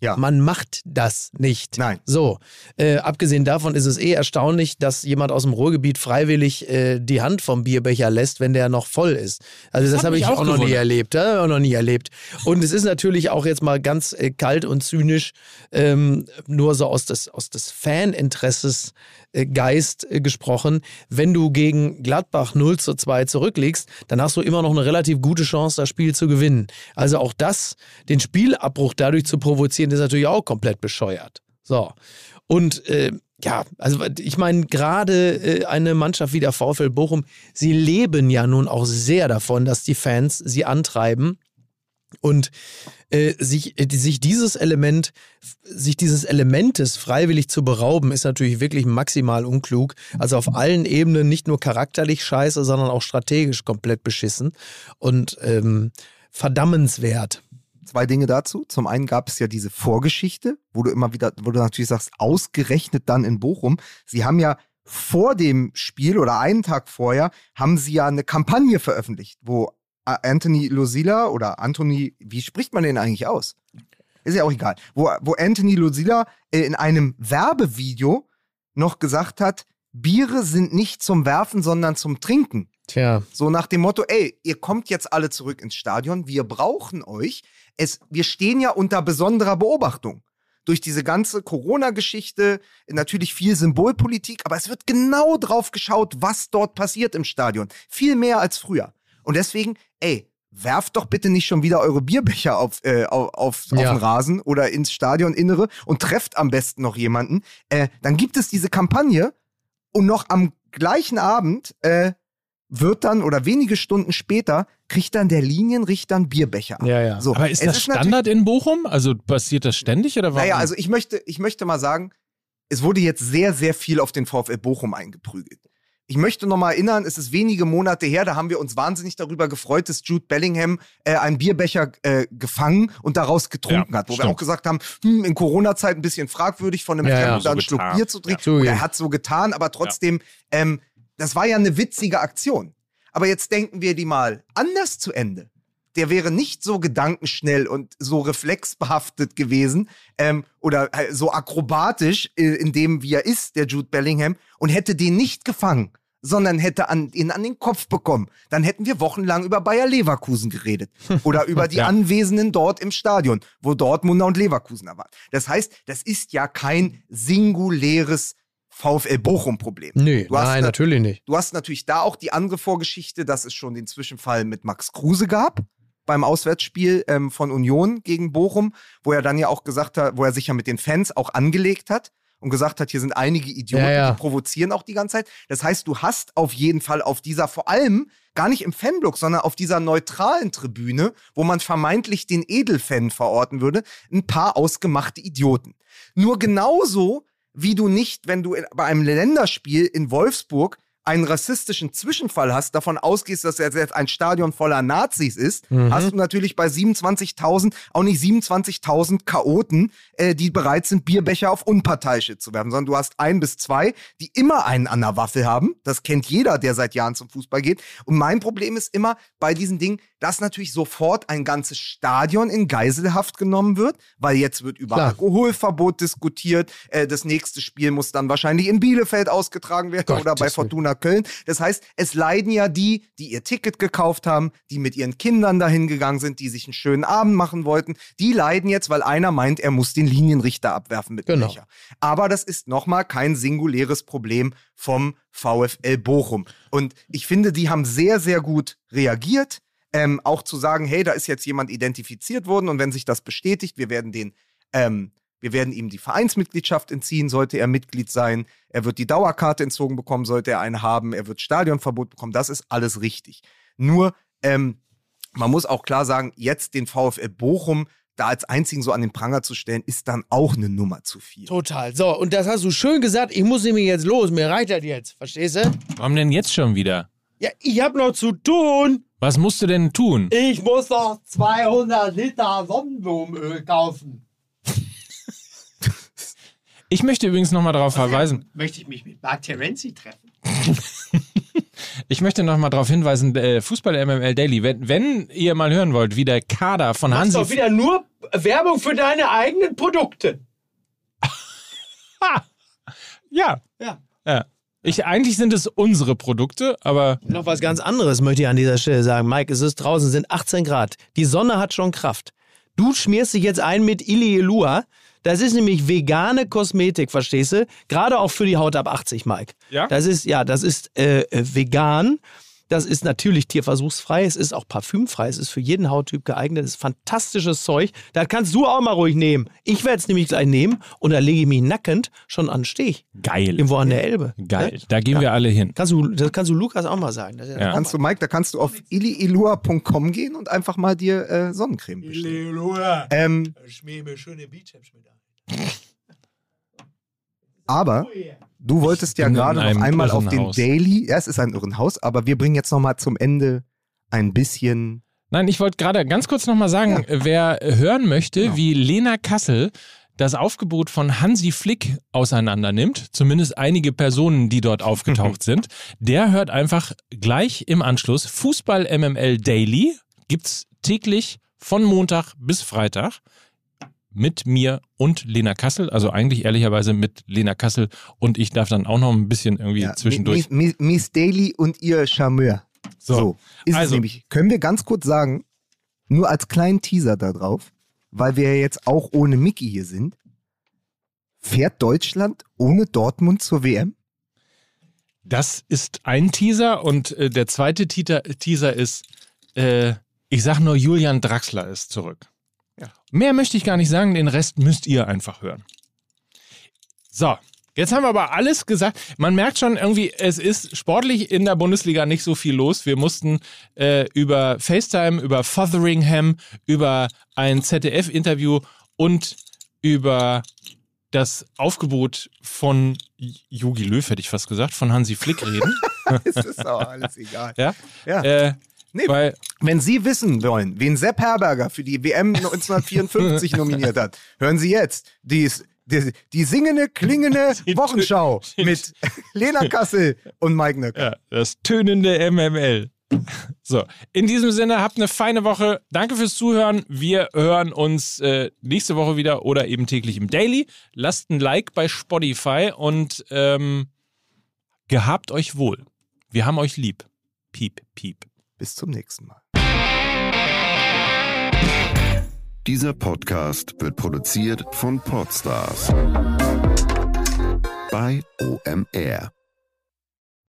Ja. Man macht das nicht. Nein. So, äh, abgesehen davon ist es eh erstaunlich, dass jemand aus dem Ruhrgebiet freiwillig äh, die Hand vom Bierbecher lässt, wenn der noch voll ist. Also das, hat habe ich auch auch, noch nie gewundert. erlebt. Ja, auch noch nie erlebt. Und es ist natürlich auch jetzt mal ganz äh, kalt und zynisch, ähm, nur so aus des, aus des Faninteresses äh, Geist äh, gesprochen. Wenn du gegen Gladbach 0 zu 2 zurückliegst, dann hast du immer noch eine relativ gute Chance, das Spiel zu gewinnen. Also auch das, den Spielabbruch dadurch zu provozieren, ist natürlich auch komplett bescheuert. So. Und äh, ja, also ich meine, gerade äh, eine Mannschaft wie der VfL Bochum, sie leben ja nun auch sehr davon, dass die Fans sie antreiben und äh, sich, äh, sich dieses Element, sich dieses Elementes freiwillig zu berauben, ist natürlich wirklich maximal unklug. Also auf allen Ebenen nicht nur charakterlich scheiße, sondern auch strategisch komplett beschissen und ähm, verdammenswert. Zwei Dinge dazu. Zum einen gab es ja diese Vorgeschichte, wo du immer wieder, wo du natürlich sagst, ausgerechnet dann in Bochum. Sie haben ja vor dem Spiel oder einen Tag vorher, haben sie ja eine Kampagne veröffentlicht, wo Anthony Losilla oder Anthony, wie spricht man den eigentlich aus? Ist ja auch egal. Wo, wo Anthony Losilla äh, in einem Werbevideo noch gesagt hat, Biere sind nicht zum Werfen, sondern zum Trinken. Tja, So nach dem Motto, ey, ihr kommt jetzt alle zurück ins Stadion, wir brauchen euch. Es, wir stehen ja unter besonderer Beobachtung. Durch diese ganze Corona-Geschichte, natürlich viel Symbolpolitik, aber es wird genau drauf geschaut, was dort passiert im Stadion. Viel mehr als früher. Und deswegen, ey, werft doch bitte nicht schon wieder eure Bierbecher auf, äh, auf, auf, auf Ja. den Rasen oder ins Stadioninnere und trefft am besten noch jemanden. Äh, dann gibt es diese Kampagne und noch am gleichen Abend äh, wird dann oder wenige Stunden später kriegt dann der Linienrichter einen Bierbecher. ab. Ja, ja. So, Aber ist es das Standard in Bochum? Also passiert das ständig oder warum? Naja, also ich möchte, ich möchte mal sagen, es wurde jetzt sehr, sehr viel auf den VfL Bochum eingeprügelt. Ich möchte noch mal erinnern, es ist wenige Monate her, da haben wir uns wahnsinnig darüber gefreut, dass Jude Bellingham äh, einen Bierbecher äh, gefangen und daraus getrunken Ja, hat. Wo wir stimmt. auch gesagt haben, hm, in Corona-Zeit ein bisschen fragwürdig, von einem Ja, ja, Fremden so da einen Schluck. Bier zu trinken. Ja. Und er hat so getan, aber trotzdem, ähm, das war ja eine witzige Aktion. Aber jetzt denken wir die mal anders zu Ende. Der wäre nicht so gedankenschnell und so reflexbehaftet gewesen ähm, oder äh, so akrobatisch äh, in dem, wie er ist, der Jude Bellingham, und hätte den nicht gefangen, sondern hätte an, ihn an den Kopf bekommen. Dann hätten wir wochenlang über Bayer Leverkusen geredet oder über die Ja. Anwesenden dort im Stadion, wo Dortmunder und Leverkusener waren. Das heißt, das ist ja kein singuläres VfL Bochum-Problem. Nee, Du hast nein, ne- natürlich nicht. Du hast natürlich da auch die andere Vorgeschichte, dass es schon den Zwischenfall mit Max Kruse gab beim Auswärtsspiel ähm, von Union gegen Bochum, wo er dann ja auch gesagt hat, wo er sich ja mit den Fans auch angelegt hat und gesagt hat, hier sind einige Idioten, Ja, ja. die provozieren auch die ganze Zeit. Das heißt, du hast auf jeden Fall auf dieser vor allem gar nicht im Fanblock, sondern auf dieser neutralen Tribüne, wo man vermeintlich den Edelfan verorten würde, ein paar ausgemachte Idioten. Nur genauso wie du nicht, wenn du in, bei einem Länderspiel in Wolfsburg einen rassistischen Zwischenfall hast, davon ausgehst, dass es jetzt ein Stadion voller Nazis ist, hast du natürlich bei 27.000 auch nicht 27.000 Chaoten, äh, die bereit sind, Bierbecher auf Unparteiische zu werfen, sondern du hast ein bis zwei, die immer einen an der Waffel haben. Das kennt jeder, der seit Jahren zum Fußball geht. Und mein Problem ist immer bei diesen Dingen, dass natürlich sofort ein ganzes Stadion in Geiselhaft genommen wird, weil jetzt wird über Klar. Alkoholverbot diskutiert. Äh, das nächste Spiel muss dann wahrscheinlich in Bielefeld ausgetragen werden Gottes oder bei. Fortuna Köln. Das heißt, es leiden ja die, die ihr Ticket gekauft haben, die mit ihren Kindern dahin gegangen sind, die sich einen schönen Abend machen wollten. Die leiden jetzt, weil einer meint, er muss den Linienrichter abwerfen mit dem Genau. Becher. Aber das ist nochmal kein singuläres Problem vom VfL Bochum. Und ich finde, die haben sehr, sehr gut reagiert. Ähm, auch zu sagen, hey, da ist jetzt jemand identifiziert worden und wenn sich das bestätigt, wir werden den, ähm, wir werden ihm die Vereinsmitgliedschaft entziehen, sollte er Mitglied sein. Er wird die Dauerkarte entzogen bekommen, sollte er eine haben. Er wird Stadionverbot bekommen. Das ist alles richtig. Nur, ähm, man muss auch klar sagen, jetzt den VfL Bochum da als einzigen so an den Pranger zu stellen, ist dann auch eine Nummer zu viel. Total. So, und das hast du schön gesagt. Ich muss nämlich jetzt los. Mir reicht das jetzt. Verstehst du? Warum denn jetzt schon wieder? Ja, ich hab noch zu tun. Was musst du denn tun? Ich muss noch 200 Liter Sonnenblumenöl kaufen. Ich möchte übrigens nochmal darauf verweisen. Möchte ich mich mit Mark Terenzi treffen? Ich möchte nochmal darauf hinweisen, äh, Fußball MML Daily, wenn, wenn ihr mal hören wollt, wie der Kader von Hansi doch wieder nur Werbung für deine eigenen Produkte. Ja. Ja. Ja. Ich, eigentlich sind es unsere Produkte, aber Noch was ganz anderes möchte ich an dieser Stelle sagen. Mike, es ist draußen, es sind 18 Grad. Die Sonne hat schon Kraft. Du schmierst dich jetzt ein mit Ilielua. Das ist nämlich vegane Kosmetik, verstehst du? Gerade auch für die Haut ab 80, Mike. Ja? Das ist, ja, das ist äh, vegan. Das ist natürlich tierversuchsfrei. Es ist auch parfümfrei. Es ist für jeden Hauttyp geeignet. Es ist fantastisches Zeug. Das kannst du auch mal ruhig nehmen. Ich werde es nämlich gleich nehmen und da lege ich mich nackend schon an den Steg. geil. Irgendwo an der Elbe. Geil. Ne? Da gehen wir alle hin. Kannst du, das kannst du Lukas auch mal sagen. Das ist Ja. Kannst du, Mike, da kannst du auf iliilua.com gehen und einfach mal dir äh, Sonnencreme bestellen. Ähm, Schmier mir schöne Bizeps mit ein. aber du wolltest ja gerade noch einmal auf den. Daily, ja, es ist ein Irrenhaus, aber wir bringen jetzt noch mal zum Ende ein bisschen Nein, ich wollte gerade ganz kurz nochmal sagen, wer hören möchte, Genau. wie Lena Kassel das Aufgebot von Hansi Flick auseinander nimmt, zumindest einige Personen, die dort aufgetaucht sind, der hört einfach gleich im Anschluss Fußball MML Daily. Gibt's täglich von Montag bis Freitag mit mir und Lena Kassel, also eigentlich ehrlicherweise mit Lena Kassel und ich darf dann auch noch ein bisschen irgendwie ja, zwischendurch. Miss, Miss Daily und ihr Charmeur. So, ist es also- nämlich. Können wir ganz kurz sagen, nur als kleinen Teaser da drauf, weil wir ja jetzt auch ohne Mickey hier sind, fährt Deutschland ohne Dortmund zur WM? Das ist ein Teaser und äh, der zweite Teaser, Teaser ist, äh, ich sag nur, Julian Draxler ist zurück. Ja. Mehr möchte ich gar nicht sagen, den Rest müsst ihr einfach hören. So, jetzt haben wir aber alles gesagt. Man merkt schon irgendwie, es ist sportlich in der Bundesliga nicht so viel los. Wir mussten äh, über FaceTime, über Fotheringham, über ein ZDF-Interview und über das Aufgebot von Jogi Löw, hätte ich fast gesagt, von Hansi Flick reden. es ist auch alles egal. ja? Ja. Äh, Nee, weil Wenn Sie wissen wollen, wen Sepp Herberger für die WM 1954 nominiert hat, hören Sie jetzt die, die, die singende, klingende Wochenschau mit Lena Kassel und Mike Nöcker. Ja, das tönende MML. So, in diesem Sinne, habt eine feine Woche. Danke fürs Zuhören. Wir hören uns äh, nächste Woche wieder oder eben täglich im Daily. Lasst ein Like bei Spotify und ähm, gehabt euch wohl. Wir haben euch lieb. Piep, piep. Bis zum nächsten Mal. Dieser Podcast wird produziert von Podstars bei OMR.